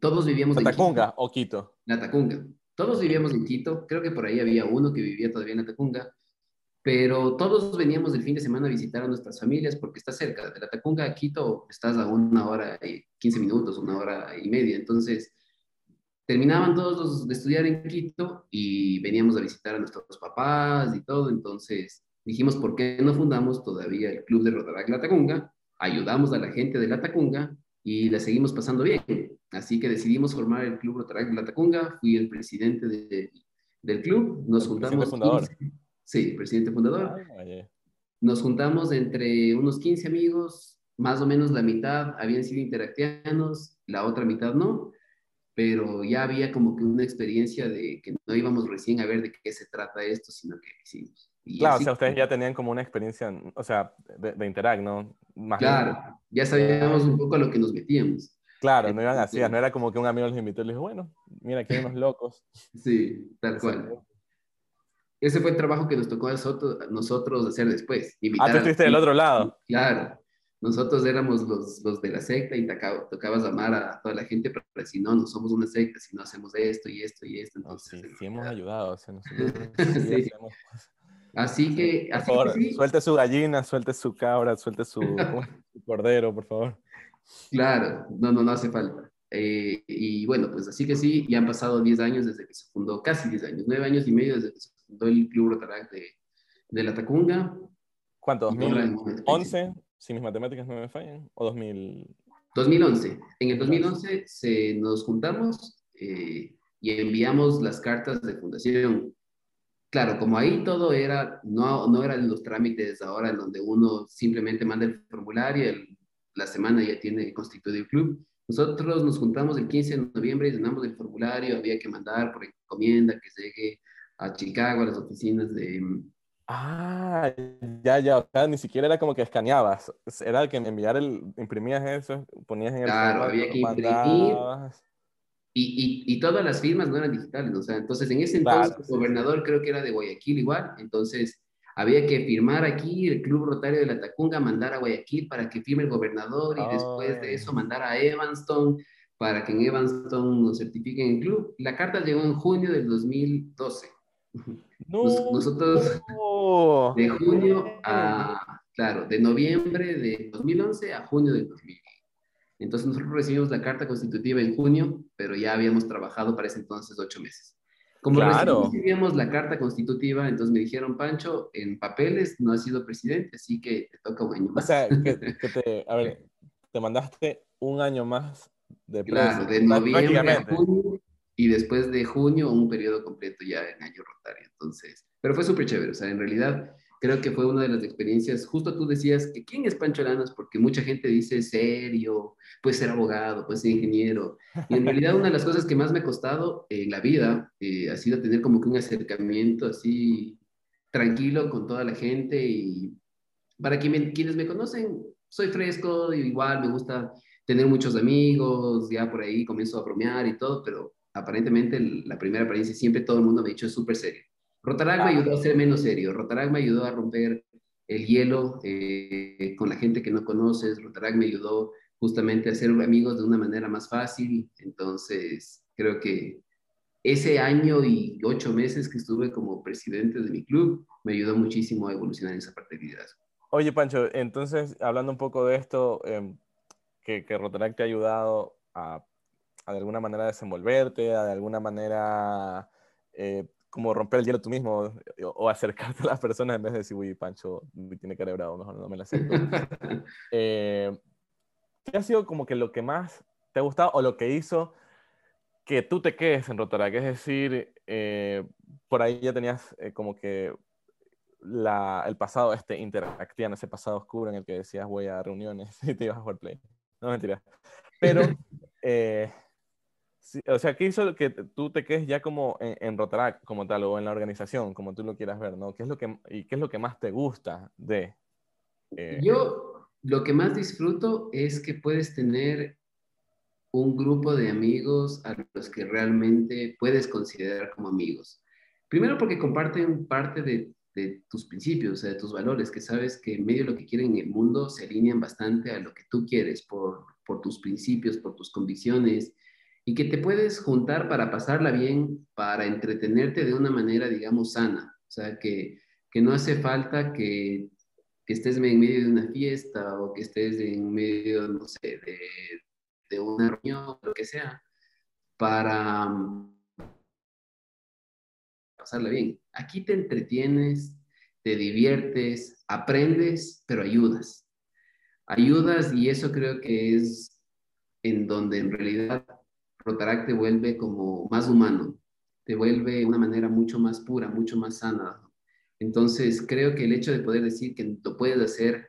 B: Todos vivíamos
A: en Tacunga o Quito.
B: La Tacunga. Todos vivíamos en Quito. Creo que por ahí había uno que vivía todavía en la Tacunga. Pero todos veníamos del fin de semana a visitar a nuestras familias porque está cerca. De la Tacunga a Quito estás a una hora y 15 minutos, una hora y media. Entonces, terminaban todos los de estudiar en Quito y veníamos a visitar a nuestros papás y todo, entonces dijimos, ¿por qué no fundamos todavía el Club de Rotaract La Tacunga? Ayudamos a la gente de La Tacunga y la seguimos pasando bien. Así que decidimos formar el Club Rotaract La Tacunga, fui el presidente del club, nos juntamos.
A: Presidente fundador.
B: sí, presidente fundador. nos juntamos entre unos 15 amigos, más o menos la mitad habían sido interactianos, la otra mitad no, pero ya había como que una experiencia de que no íbamos recién a ver de qué se trata esto, sino que hicimos.
A: claro, o sea, ustedes ya tenían como una experiencia, o sea, de, de Interact, ¿no?
B: claro, ya sabíamos un poco a lo que nos metíamos.
A: Claro, no iban así, no era como que un amigo los invitó y les dijo, bueno, mira, aquí hay unos locos.
B: Sí, tal cual. Ese fue el trabajo que nos tocó a nosotros, nosotros hacer después.
A: ah, tú estuviste del otro lado.
B: Claro, nosotros éramos los, los de la secta y tocaba, tocabas amar a toda la gente, pero si no, no somos una secta, si no hacemos esto y esto y esto. Entonces,
A: sí, sí, hemos ayudado. O sea,
B: sí. Así que.
A: Por favor, suelte su gallina, suelte su cabra, suelte su, su, cordero, por favor.
B: Claro, no, no, no hace falta. Eh, y bueno, pues así que sí, ya han pasado 10 años desde que se fundó, casi 10 años, 9 años y medio desde que se fundó el Club Rotaract de, de la Tacunga.
A: ¿Cuánto? ¿2011? Si mis matemáticas no me fallan, o 2000...
B: 2011. En el 2011 se, nos juntamos eh, y enviamos las cartas de fundación. Claro, como ahí todo era, no, no eran los trámites ahora en donde uno simplemente manda el formulario, el, la semana ya tiene constituido el club. Nosotros nos juntamos el 15 de noviembre y llenamos el formulario, había que mandar por encomienda que llegue a Chicago, a las oficinas de,
A: Ah, ya, ya, o sea, ni siquiera era como que escaneabas, era que enviar el, imprimías eso, ponías en el...
B: Claro, había que imprimir. Y, y, y, todas las firmas no eran digitales, o sea, entonces en ese entonces el gobernador creo que era de Guayaquil igual, entonces había que firmar aquí el Club Rotario de la Tacunga, mandar a Guayaquil para que firme el gobernador y después de eso mandar a Evanston para que en Evanston nos certifiquen el club. La carta llegó en junio del 2012.
A: No,
B: nosotros de junio a, claro, de noviembre de 2011 a junio de 2000. Entonces nosotros recibimos la carta constitutiva en junio, pero ya habíamos trabajado para ese entonces ocho meses. Como
A: claro.
B: recibimos la carta constitutiva, entonces me dijeron, Pancho, en papeles no has sido presidente, así que te toca un año más.
A: O sea, que, te, a ver, te mandaste un año más de
B: Claro, de noviembre a junio y después de junio un periodo completo ya en año rotario. Entonces, pero fue súper chévere, o sea, en realidad creo que fue una de las experiencias, justo tú decías que quién es Pancho Lanas, porque mucha gente dice serio, puede ser abogado, puede ser ingeniero, y en realidad una de las cosas que más me ha costado en la vida eh, ha sido tener como que un acercamiento así tranquilo con toda la gente y para quienes me conocen, soy fresco, igual me gusta tener muchos amigos, ya por ahí comienzo a bromear y todo, pero aparentemente la primera apariencia siempre todo el mundo me ha dicho es súper serio. Rotaract me ayudó a ser menos serio, Rotaract me ayudó a romper el hielo eh, con la gente que no conoces, Rotaract me ayudó justamente a ser amigos de una manera más fácil, entonces creo que ese año y ocho meses que estuve como presidente de mi club me ayudó muchísimo a evolucionar en esa parte de liderazgo.
A: Oye, Pancho, entonces, hablando un poco de esto, em, que, que Rotaract te ha ayudado a a de alguna manera desenvolverte, a de alguna manera eh, como romper el hielo tú mismo o, acercarte a las personas en vez de decir, uy, Pancho tiene cara bravo, mejor no me la acerco. eh, ¿Qué ha sido como que lo que más te ha gustado o lo que hizo que tú te quedes en Rotaract? Es decir, eh, por ahí ya tenías eh, como que la, el pasado este interactiano, ese pasado oscuro en el que decías voy a reuniones y te ibas a jugar play. No, mentira. Pero o sea, ¿qué hizo que tú te quedes ya como en, en, Rotaract como tal o en la organización, como tú lo quieras ver, ¿no? ¿Qué es lo que, ¿Y qué es lo que más te gusta de...?
B: Eh? Yo lo que más disfruto es que puedes tener un grupo de amigos a los que realmente puedes considerar como amigos. Primero porque comparten parte de, de tus principios, de tus valores, que sabes que en medio de lo que quieren en el mundo se alinean bastante a lo que tú quieres por, por tus principios, por tus convicciones, y que te puedes juntar para pasarla bien, para entretenerte de una manera, digamos, sana. O sea, que, que no hace falta que, estés en medio de una fiesta o que estés en medio, no sé, de, de una reunión, lo que sea, para pasarla bien. Aquí te entretienes, te diviertes, aprendes, pero ayudas. Ayudas y eso creo que es en donde en realidad Rotaract te vuelve como más humano, te vuelve una manera mucho más pura, mucho más sana. Entonces, creo que el hecho de poder decir que lo puedes hacer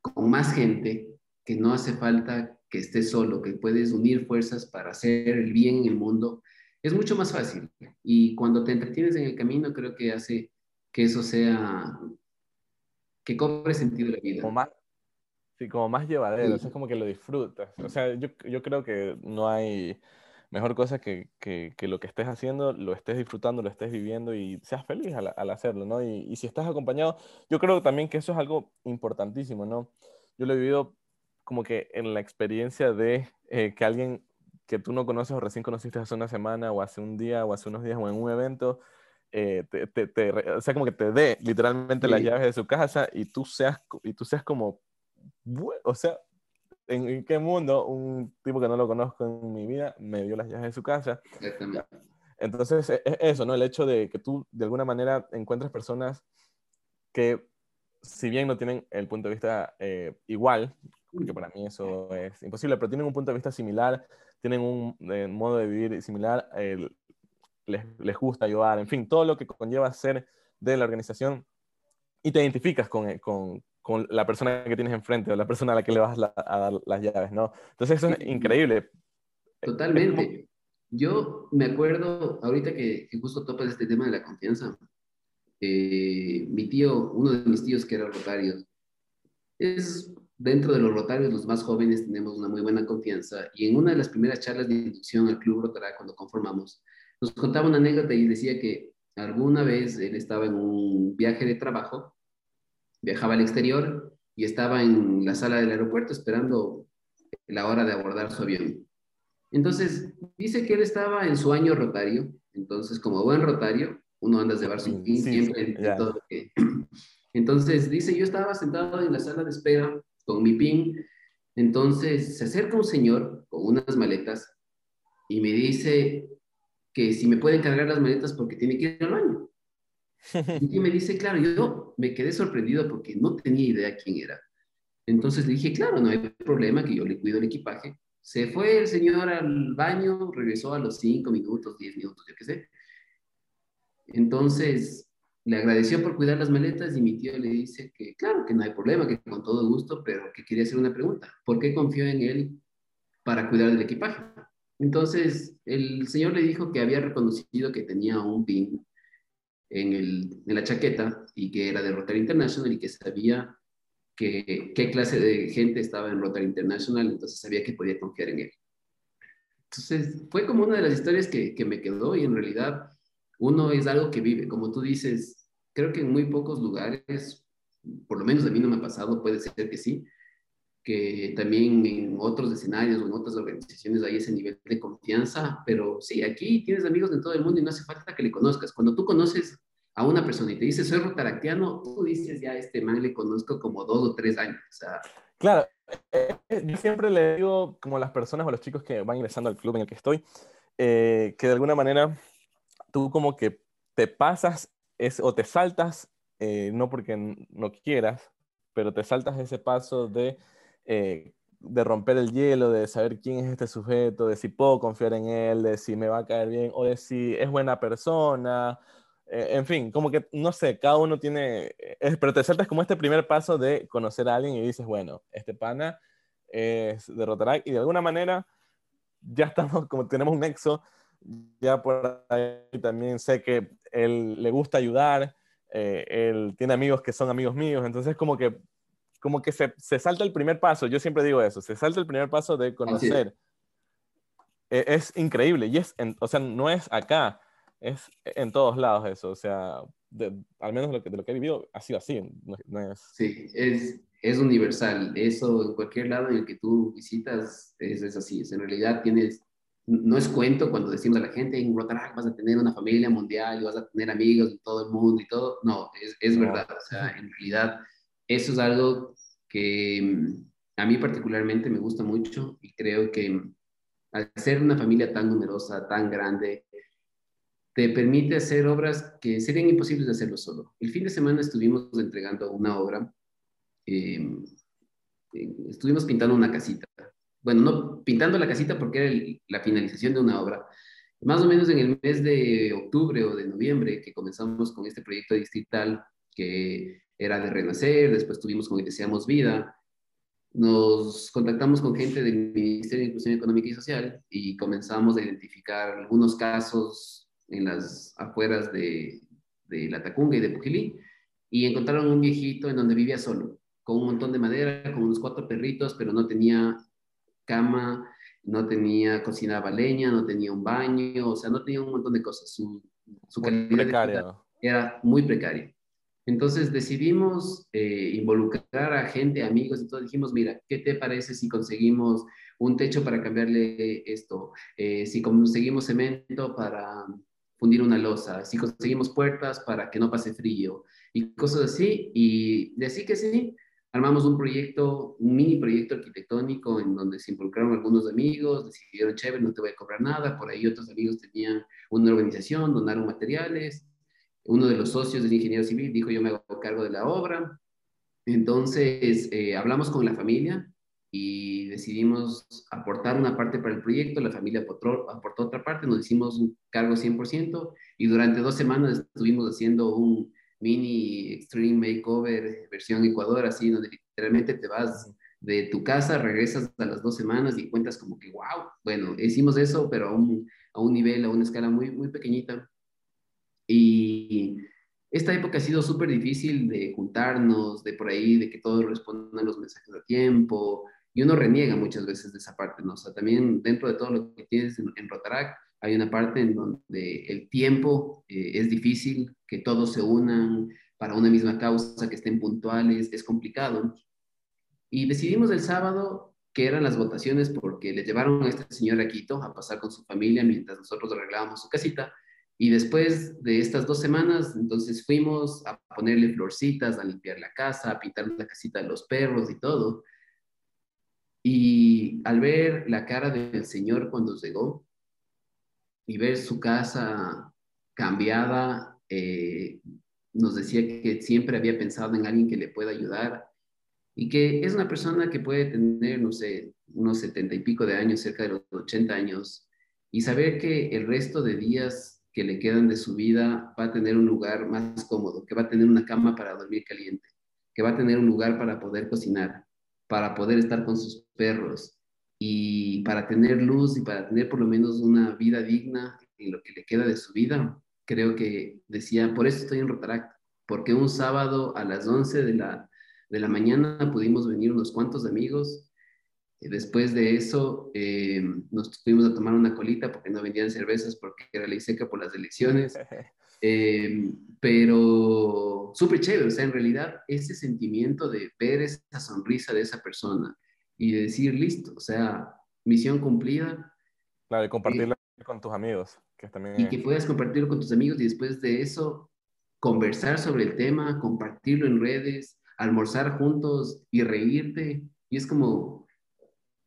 B: con más gente, que no hace falta que estés solo, que puedes unir fuerzas para hacer el bien en el mundo, es mucho más fácil. Y cuando te entretienes en el camino, creo que hace que eso sea, que cobre sentido la vida.
A: Más, sí, como más llevadero, es como que lo disfrutas. O sea, yo, yo creo que no hay mejor cosa que, que, que, lo que estés haciendo, lo estés disfrutando, lo estés viviendo y seas feliz al, al hacerlo, ¿no? Y, y, si estás acompañado, yo creo también que eso es algo importantísimo, ¿no? Yo lo he vivido como que en la experiencia de eh, que alguien que tú no conoces o recién conociste hace una semana o hace un día o hace unos días o en un evento, eh, te, te, te, o sea, como que te dé literalmente sí. las llaves de su casa y tú seas, y tú seas como, o sea, ¿en, ¿en, qué mundo un tipo que no lo conozco en mi vida me dio las llaves de su casa? Entonces, es eso, ¿no? El hecho de que tú de alguna manera encuentres personas que, si bien no tienen el punto de vista eh, igual, porque para mí eso es imposible, pero tienen un punto de vista similar, tienen un eh, modo de vivir similar, eh, les, les, gusta ayudar, en fin, todo lo que conlleva ser de la organización y te identificas con, con, con la persona que tienes enfrente o la persona a la que le vas la, a dar las llaves, ¿no? Entonces eso es increíble.
B: Totalmente. Yo me acuerdo, ahorita que, que justo topas este tema de la confianza, eh, mi tío, uno de mis tíos que era rotario, es dentro de los rotarios, los más jóvenes tenemos una muy buena confianza y en una de las primeras charlas de inducción al Club Rotará, cuando conformamos, nos contaba una anécdota y decía que alguna vez él estaba en un viaje de trabajo, viajaba al exterior y estaba en la sala del aeropuerto esperando la hora de abordar su avión. Entonces, dice que él estaba en su año rotario, entonces como buen rotario, uno anda a llevar su pin sí, siempre sí, en todo que... Entonces, dice, yo estaba sentado en la sala de espera con mi pin, entonces se acerca un señor con unas maletas y me dice que si me pueden cargar las maletas porque tiene que ir al baño. Y me dice, claro, yo me quedé sorprendido porque no tenía idea quién era. Entonces le dije, claro, no hay problema, que yo le cuido el equipaje. Se fue el señor al baño, regresó a los cinco minutos, diez minutos, yo qué sé. Entonces le agradeció por cuidar las maletas y mi tío le dice que, claro, que no hay problema, que con todo gusto, pero que quería hacer una pregunta. ¿Por qué confió en él para cuidar del equipaje? Entonces el señor le dijo que había reconocido que tenía un pin en, el, en la chaqueta y que era de Rotary International y que sabía que, qué clase de gente estaba en Rotary International, entonces sabía que podía confiar en él. Entonces, fue como una de las historias que, que me quedó y en realidad uno es algo que vive, como tú dices, creo que en muy pocos lugares, por lo menos a mí no me ha pasado, puede ser que sí, que también en otros escenarios o en otras organizaciones hay ese nivel de confianza, pero sí, aquí tienes amigos de todo el mundo y no hace falta que le conozcas. Cuando tú conoces a una persona y te dice soy rotaractiano, tú dices ya este man le conozco como dos o tres años. O sea,
A: claro, eh, yo siempre le digo como las personas o los chicos que van ingresando al club en el que estoy, eh, que de alguna manera tú como que te pasas es, o te saltas, eh, no porque no quieras, pero te saltas ese paso de eh, de romper el hielo, de saber quién es este sujeto, de si puedo confiar en él, de si me va a caer bien o de si es buena persona. Eh, en fin, como que, no sé, cada uno tiene, es, pero te saltas como este primer paso de conocer a alguien y dices, bueno, este pana es de y de alguna manera ya estamos, como tenemos un nexo, ya por ahí también sé que él le gusta ayudar, eh, él tiene amigos que son amigos míos, entonces como que como que se, se, salta el primer paso, yo siempre digo eso, se salta el primer paso de conocer. Es. es, increíble, y es, en, o sea, no es acá, es en todos lados eso, o sea, de, al menos lo que, de lo que he vivido ha sido así, no, no es...
B: Sí, es, es universal, eso en cualquier lado en el que tú visitas es, es así, es, en realidad tienes, no es cuento cuando decimos a la gente, en Rotaract vas a tener una familia mundial y vas a tener amigos de todo el mundo y todo, no, es, es no. verdad, o sea, en realidad eso es algo que mm, a mí particularmente me gusta mucho y creo que mm, al ser una familia tan numerosa, tan grande, te permite hacer obras que serían imposibles de hacerlo solo. El fin de semana estuvimos entregando una obra, eh, estuvimos pintando una casita. Bueno, no pintando la casita porque era la finalización de una obra. más o menos en el mes de octubre o de noviembre que comenzamos con este proyecto distrital que era de Renacer, después tuvimos con Deseamos Vida, nos contactamos con gente del Ministerio de Inclusión Económica y Social y comenzamos a identificar algunos casos en las afueras de, de La Tacunga y de Pujilí y encontraron un viejito en donde vivía solo, con un montón de madera, con unos cuatro perritos, pero no tenía cama, no tenía cocina leña, no tenía un baño, o sea, no tenía un montón de cosas. Su, su calidad era muy precaria. Entonces decidimos eh, involucrar a gente, amigos todo. Dijimos, mira, ¿qué te parece si conseguimos un techo para cambiarle esto? Eh, si conseguimos cemento para fundir una losa, si conseguimos puertas para que no pase frío y cosas así. Y de así que sí, armamos un proyecto, un mini proyecto arquitectónico en donde se involucraron algunos amigos, decidieron, chévere, no te voy a cobrar nada, por ahí otros amigos tenían una organización, donaron materiales, uno de los socios del ingeniero civil dijo, yo me hago cargo de la obra, entonces eh, hablamos con la familia y decidimos aportar una parte para el proyecto, la familia aportó, aportó otra parte, nos hicimos un cargo 100% y durante dos semanas estuvimos haciendo un mini extreme makeover versión Ecuador, así donde literalmente te vas de tu casa, regresas a las dos semanas y cuentas como que, wow, bueno, hicimos eso, pero a un, a un nivel, a una escala muy, muy pequeñita. Y esta época ha sido súper difícil de juntarnos, de por ahí, de que todos respondan los mensajes a tiempo, y uno reniega muchas veces de esa parte, ¿no? O sea, también dentro de todo lo que tienes en, en hay una parte en donde el tiempo eh, es difícil, que todos se unan para una misma causa, que estén puntuales, es complicado. Y decidimos el sábado que eran las votaciones porque le llevaron a este señor a Quito a pasar con su familia mientras nosotros arreglábamos su casita. Y después de estas dos semanas, entonces fuimos a ponerle florcitas, a limpiar la casa, a pintar la casita de los perros y todo. Y al ver la cara del Señor cuando llegó, y ver su casa cambiada, eh, nos decía que siempre había pensado en alguien que le pueda ayudar y que es una persona que puede tener, no sé, unos setenta y pico de años, cerca de los ochenta años, y saber que el resto de días que le quedan de su vida va a tener un lugar más cómodo, que va a tener una cama para dormir caliente, que va a tener un lugar para poder cocinar, para poder estar con sus perros, y para tener luz y para tener por lo menos una vida digna en lo que le queda de su vida, creo que decía, por eso estoy en Rotaract, porque un sábado a las 11 de la, de la mañana pudimos venir unos cuantos amigos. Y después de eso eh, nos tuvimos a tomar una colita porque no vendían cervezas porque era ley seca por las elecciones. Eh, pero súper chévere, o sea, en realidad ese sentimiento de ver esa sonrisa de esa persona, y decir, listo, o sea, misión cumplida.
A: Claro, y compartirlo con tus amigos. Que también
B: y que puedas compartirlo con tus amigos y después de eso conversar sobre el tema, compartirlo en redes, almorzar juntos y reírte. Y es como,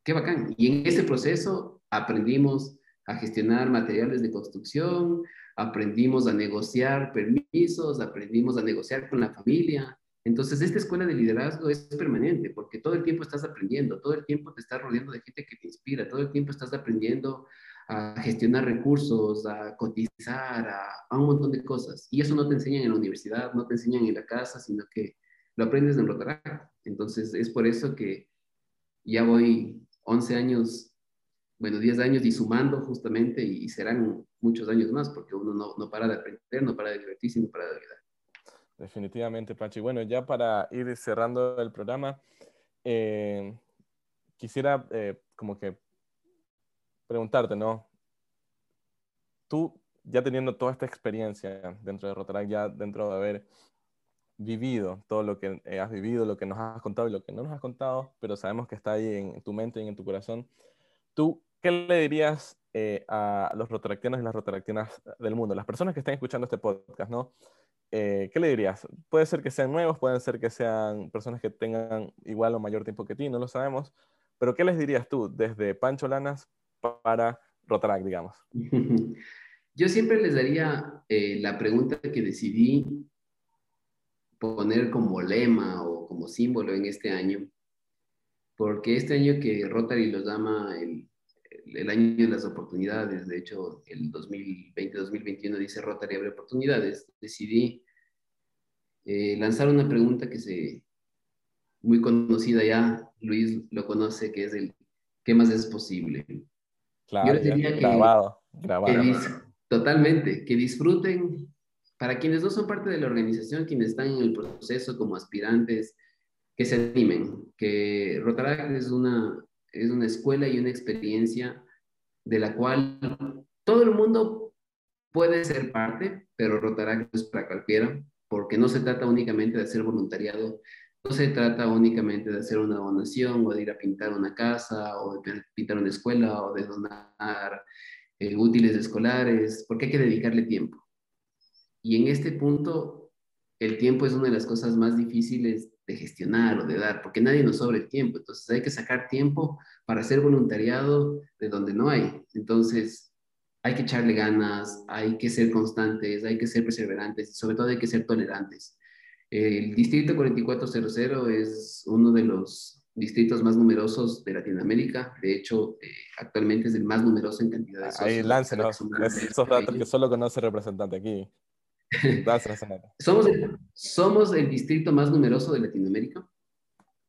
B: qué bacán. Y en ese proceso aprendimos a gestionar materiales de construcción, aprendimos a negociar permisos, aprendimos a negociar con la familia, entonces, esta escuela de liderazgo es permanente porque todo el tiempo estás aprendiendo, todo el tiempo te estás rodeando de gente que te inspira, todo el tiempo estás aprendiendo a gestionar recursos, a cotizar, a, un montón de cosas. Y eso no te enseñan en la universidad, no te enseñan en la casa, sino que lo aprendes en Rotaract. Entonces, es por eso que ya voy 11 años, bueno, 10 años y sumando justamente, y serán muchos años más, porque uno no, no para de aprender, no para de divertirse, no para de olvidar.
A: Definitivamente, Pachi. Bueno, ya para ir cerrando el programa, eh, quisiera eh, como que preguntarte, ¿no? Tú, ya teniendo toda esta experiencia dentro de Rotaract, ya dentro de haber vivido todo lo que eh, has vivido, lo que nos has contado y lo que no nos has contado, pero sabemos que está ahí en tu mente y en tu corazón, ¿tú qué le dirías a los rotaractianos y las rotaractianas del mundo, las personas que están escuchando este podcast, ¿no? Eh, ¿qué le dirías? Puede ser que sean nuevos, pueden ser que sean personas que tengan igual o mayor tiempo que ti, no lo sabemos, pero ¿qué les dirías tú desde Pancho Lanas para Rotaract, digamos?
B: Yo siempre les daría eh, la pregunta que decidí poner como lema o como símbolo en este año, porque este año que Rotary los llama el, el año de las oportunidades, de hecho el 2020-2021 dice Rotary abre oportunidades, decidí eh, lanzar una pregunta que se muy conocida ya, Luis lo conoce, que es el ¿qué más es posible?
A: Claro, grabado, grabado.
B: totalmente, que disfruten, para quienes no son parte de la organización, quienes están en el proceso como aspirantes, que se animen, que Rotaract es una, es una escuela y una experiencia de la cual todo el mundo puede ser parte, pero Rotaract es para cualquiera, porque no se trata únicamente de hacer voluntariado, no se trata únicamente de hacer una donación o de ir a pintar una casa o de pintar una escuela o de donar eh, útiles escolares, porque hay que dedicarle tiempo. Y en este punto, el tiempo es una de las cosas más difíciles de gestionar o de dar, porque nadie nos sobra el tiempo. Entonces hay que sacar tiempo para hacer voluntariado de donde no hay. Entonces hay que echarle ganas, hay que ser constantes, hay que ser perseverantes y sobre todo hay que ser tolerantes. El distrito 4400 es uno de los distritos más numerosos de Latinoamérica. De hecho, eh, actualmente es el más numeroso en cantidad de
A: socios. Ahí láncenos, esos datos que solo conoce el representante aquí.
B: somos, el, distrito más numeroso de Latinoamérica.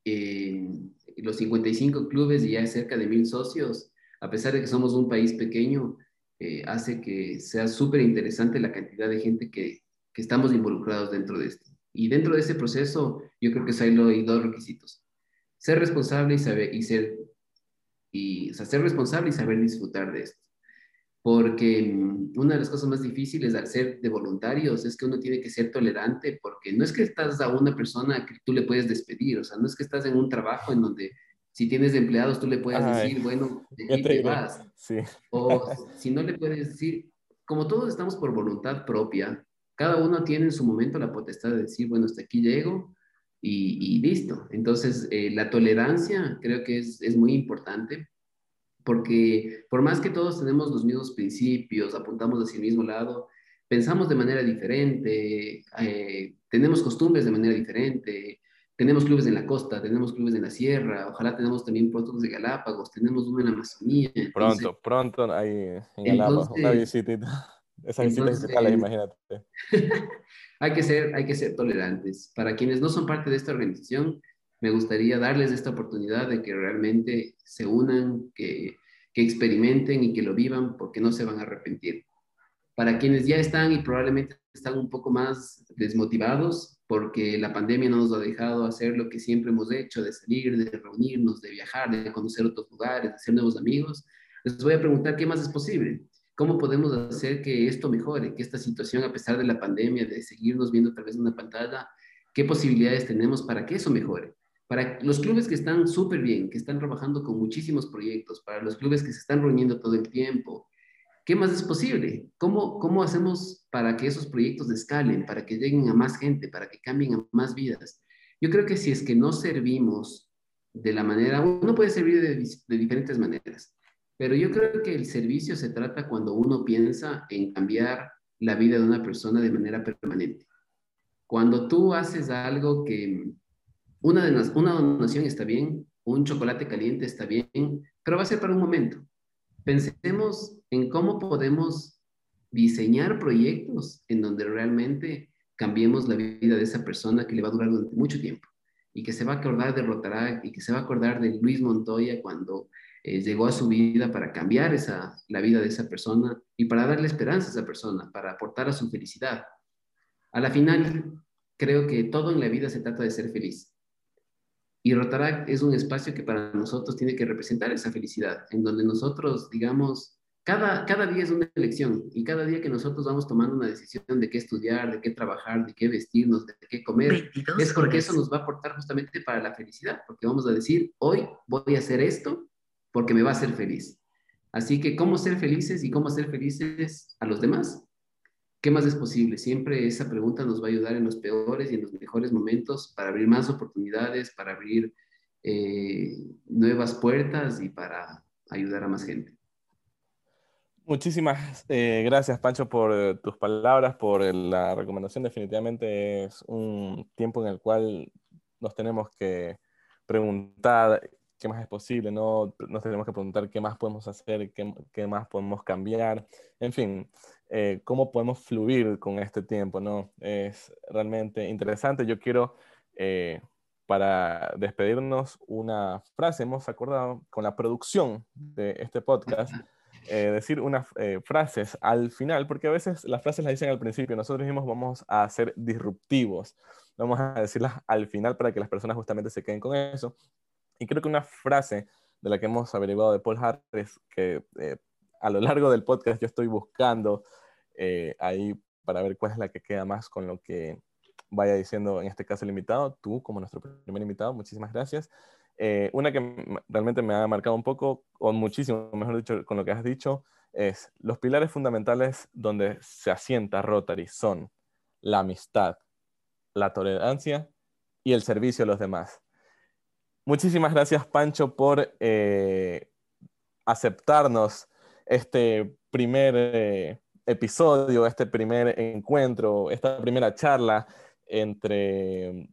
B: Eh, los 55 clubes y ya cerca de mil socios, a pesar de que somos un país pequeño, eh, hace que sea súper interesante la cantidad de gente que, estamos involucrados dentro de esto. Y dentro de ese proceso, yo creo que hay dos requisitos. Ser responsable y saber, y ser, y, o ser responsable y saber disfrutar de esto. Porque mm, una de las cosas más difíciles al ser de voluntarios es que uno tiene que ser tolerante, porque no es que estás a una persona que tú le puedes despedir, o sea, no es que estás en un trabajo en donde si tienes empleados tú le puedes decir, bueno, de aquí te vas.
A: Sí.
B: O si no le puedes decir, como todos estamos por voluntad propia, cada uno tiene en su momento la potestad de decir, bueno, hasta aquí llego y, listo. Entonces, eh, la tolerancia creo que es, es, muy importante porque por más que todos tenemos los mismos principios, apuntamos hacia el mismo lado, pensamos de manera diferente, eh, tenemos costumbres de manera diferente, tenemos clubes en la costa, tenemos clubes en la sierra, ojalá tenemos también puestos de Galápagos, tenemos uno en la Amazonía.
A: pronto, pronto ahí en Galápagos, una visitita. Esa visita imagínate.
B: hay, que ser, hay que ser tolerantes. Para quienes no son parte de esta organización, me gustaría darles esta oportunidad de que realmente se unan, que, que experimenten y que lo vivan porque no se van a arrepentir. Para quienes ya están y probablemente están un poco más desmotivados porque la pandemia no nos ha dejado hacer lo que siempre hemos hecho, de salir, de reunirnos, de viajar, de conocer otros lugares, de hacer nuevos amigos, les voy a preguntar qué más es posible. ¿Cómo podemos hacer que esto mejore, que esta situación, a pesar de la pandemia, de seguirnos viendo a través de una pantalla, qué posibilidades tenemos para que eso mejore? Para los clubes que están súper bien, que están trabajando con muchísimos proyectos, para los clubes que se están reuniendo todo el tiempo, ¿qué más es posible? ¿Cómo, cómo hacemos para que esos proyectos escalen, para que lleguen a más gente, para que cambien a más vidas? Yo creo que si es que no servimos de la manera, uno puede servir de, de diferentes maneras. Pero yo creo que el servicio se trata cuando uno piensa en cambiar la vida de una persona de manera permanente. Cuando tú haces algo que una, una donación está bien, un chocolate caliente está bien, pero va a ser para un momento. Pensemos en cómo podemos diseñar proyectos en donde realmente cambiemos la vida de esa persona que le va a durar durante mucho tiempo y que se va a acordar de Rotaract y que se va a acordar de Luis Montoya cuando eh, llegó a su vida para cambiar esa, la vida de esa persona y para darle esperanza a esa persona, para aportar a su felicidad. A la final, creo que todo en la vida se trata de ser feliz. Y Rotaract es un espacio que para nosotros tiene que representar esa felicidad, en donde nosotros, digamos, cada, cada día es una elección y cada día que nosotros vamos tomando una decisión de qué estudiar, de qué trabajar, de qué vestirnos, de qué comer, es porque eso nos va a aportar justamente para la felicidad, porque vamos a decir, hoy voy a hacer esto porque me va a hacer feliz. Así que, ¿cómo ser felices y cómo ser felices a los demás? ¿Qué más es posible? Siempre esa pregunta nos va a ayudar en los peores y en los mejores momentos para abrir más oportunidades, para abrir eh, nuevas puertas y para ayudar a más gente.
A: Muchísimas eh, gracias, Pancho, por eh, tus palabras, por la recomendación. Definitivamente es un tiempo en el cual nos tenemos que preguntar qué más es posible, no nos tenemos que preguntar qué más podemos hacer, qué, qué más podemos cambiar, en fin, eh, cómo podemos fluir con este tiempo, ¿no? Es realmente interesante. Yo quiero, eh, para despedirnos, una frase, hemos acordado con la producción de este podcast, eh, decir unas frases al final, porque a veces las frases las dicen al principio, nosotros mismos vamos a ser disruptivos, vamos a decirlas al final para que las personas justamente se queden con eso. Y creo que una frase de la que hemos averiguado de Paul Harris, que eh, a lo largo del podcast yo estoy buscando eh, ahí para ver cuál es la que queda más con lo que vaya diciendo, en este caso el invitado, tú como nuestro primer invitado, muchísimas gracias. Eh, una que realmente me ha marcado un poco, o muchísimo, mejor dicho, con lo que has dicho, es los pilares fundamentales donde se asienta Rotary son la amistad, la tolerancia y el servicio a los demás. Muchísimas gracias, Pancho, por eh, aceptarnos este primer eh, episodio, este primer encuentro, esta primera charla entre,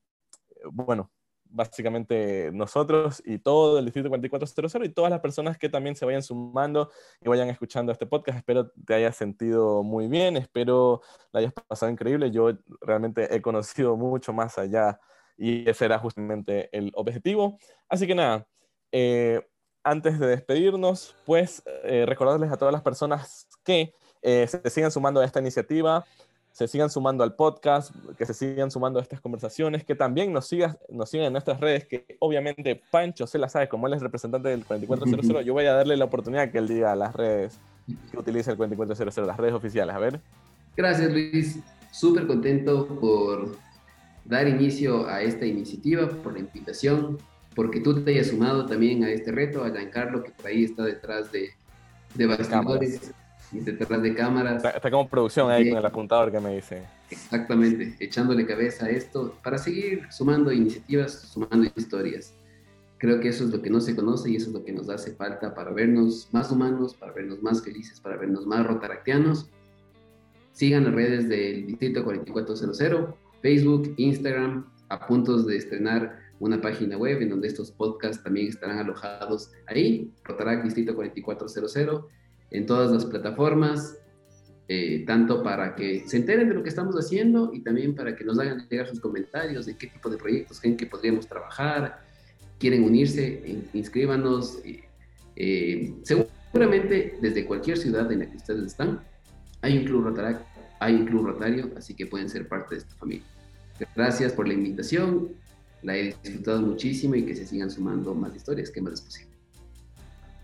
A: bueno, básicamente nosotros y todo el Distrito 4400 y todas las personas que también se vayan sumando y vayan escuchando este podcast. Espero te hayas sentido muy bien, espero la hayas pasado increíble. Yo realmente he conocido mucho más allá y ese era justamente el objetivo. Así que nada, eh, antes de despedirnos, pues eh, recordarles a todas las personas que eh, se sigan sumando a esta iniciativa, se sigan sumando al podcast, que se sigan sumando a estas conversaciones, que también nos, sigan, nos sigan en nuestras redes, que obviamente Pancho se la sabe, como él es representante del 4400, yo voy a darle la oportunidad que él diga las redes que utiliza el 4400, las redes oficiales. A ver.
B: Gracias, Luis. Súper contento por dar inicio a esta iniciativa, por la invitación, porque tú te hayas sumado también a este reto, a Giancarlo, que por ahí está detrás de, de bastidores, y detrás de cámaras.
A: Está, como producción ahí con el apuntador que me dice.
B: Exactamente, echándole cabeza a esto para seguir sumando iniciativas, sumando historias. Creo que eso es lo que no se conoce y eso es lo que nos hace falta para vernos más humanos, para vernos más felices, para vernos más rotaractianos. Sigan las redes del Distrito 4400, Facebook, Instagram, a puntos de estrenar una página web en donde estos podcasts también estarán alojados ahí, Rotaract Distrito 4400, en todas las plataformas, eh, tanto para que se enteren de lo que estamos haciendo y también para que nos hagan llegar sus comentarios de qué tipo de proyectos creen que podríamos trabajar, quieren unirse, inscríbanos. Eh, seguramente desde cualquier ciudad en la que ustedes están, hay un club Rotaract, hay un club rotario, así que pueden ser parte de esta familia. Gracias por la invitación, la he disfrutado muchísimo y que se sigan sumando más historias que más es posible.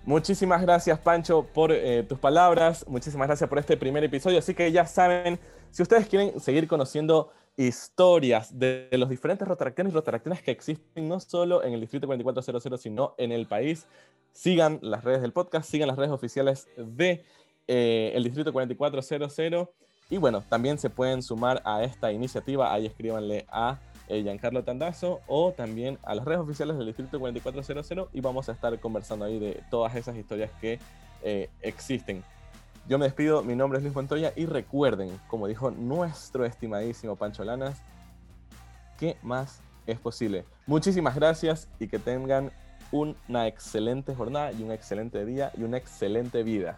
A: Muchísimas gracias, Pancho, por eh, tus palabras. Muchísimas gracias por este primer episodio. Así que ya saben, si ustedes quieren seguir conociendo historias de, los diferentes rotaractianos y rotaractianas que existen no solo en el Distrito 4400, sino en el país, sigan las redes del podcast, sigan las redes oficiales de eh, Distrito 4400. Y bueno, también se pueden sumar a esta iniciativa. Ahí escríbanle a eh, Giancarlo Tandazo o también a las redes oficiales del Distrito 4400 y vamos a estar conversando ahí de todas esas historias que eh, existen. Yo me despido, mi nombre es Luis Montoya y recuerden, como dijo nuestro estimadísimo Pancho Lanas, ¿qué más es posible? Muchísimas gracias y que tengan una excelente jornada y un excelente día y una excelente vida.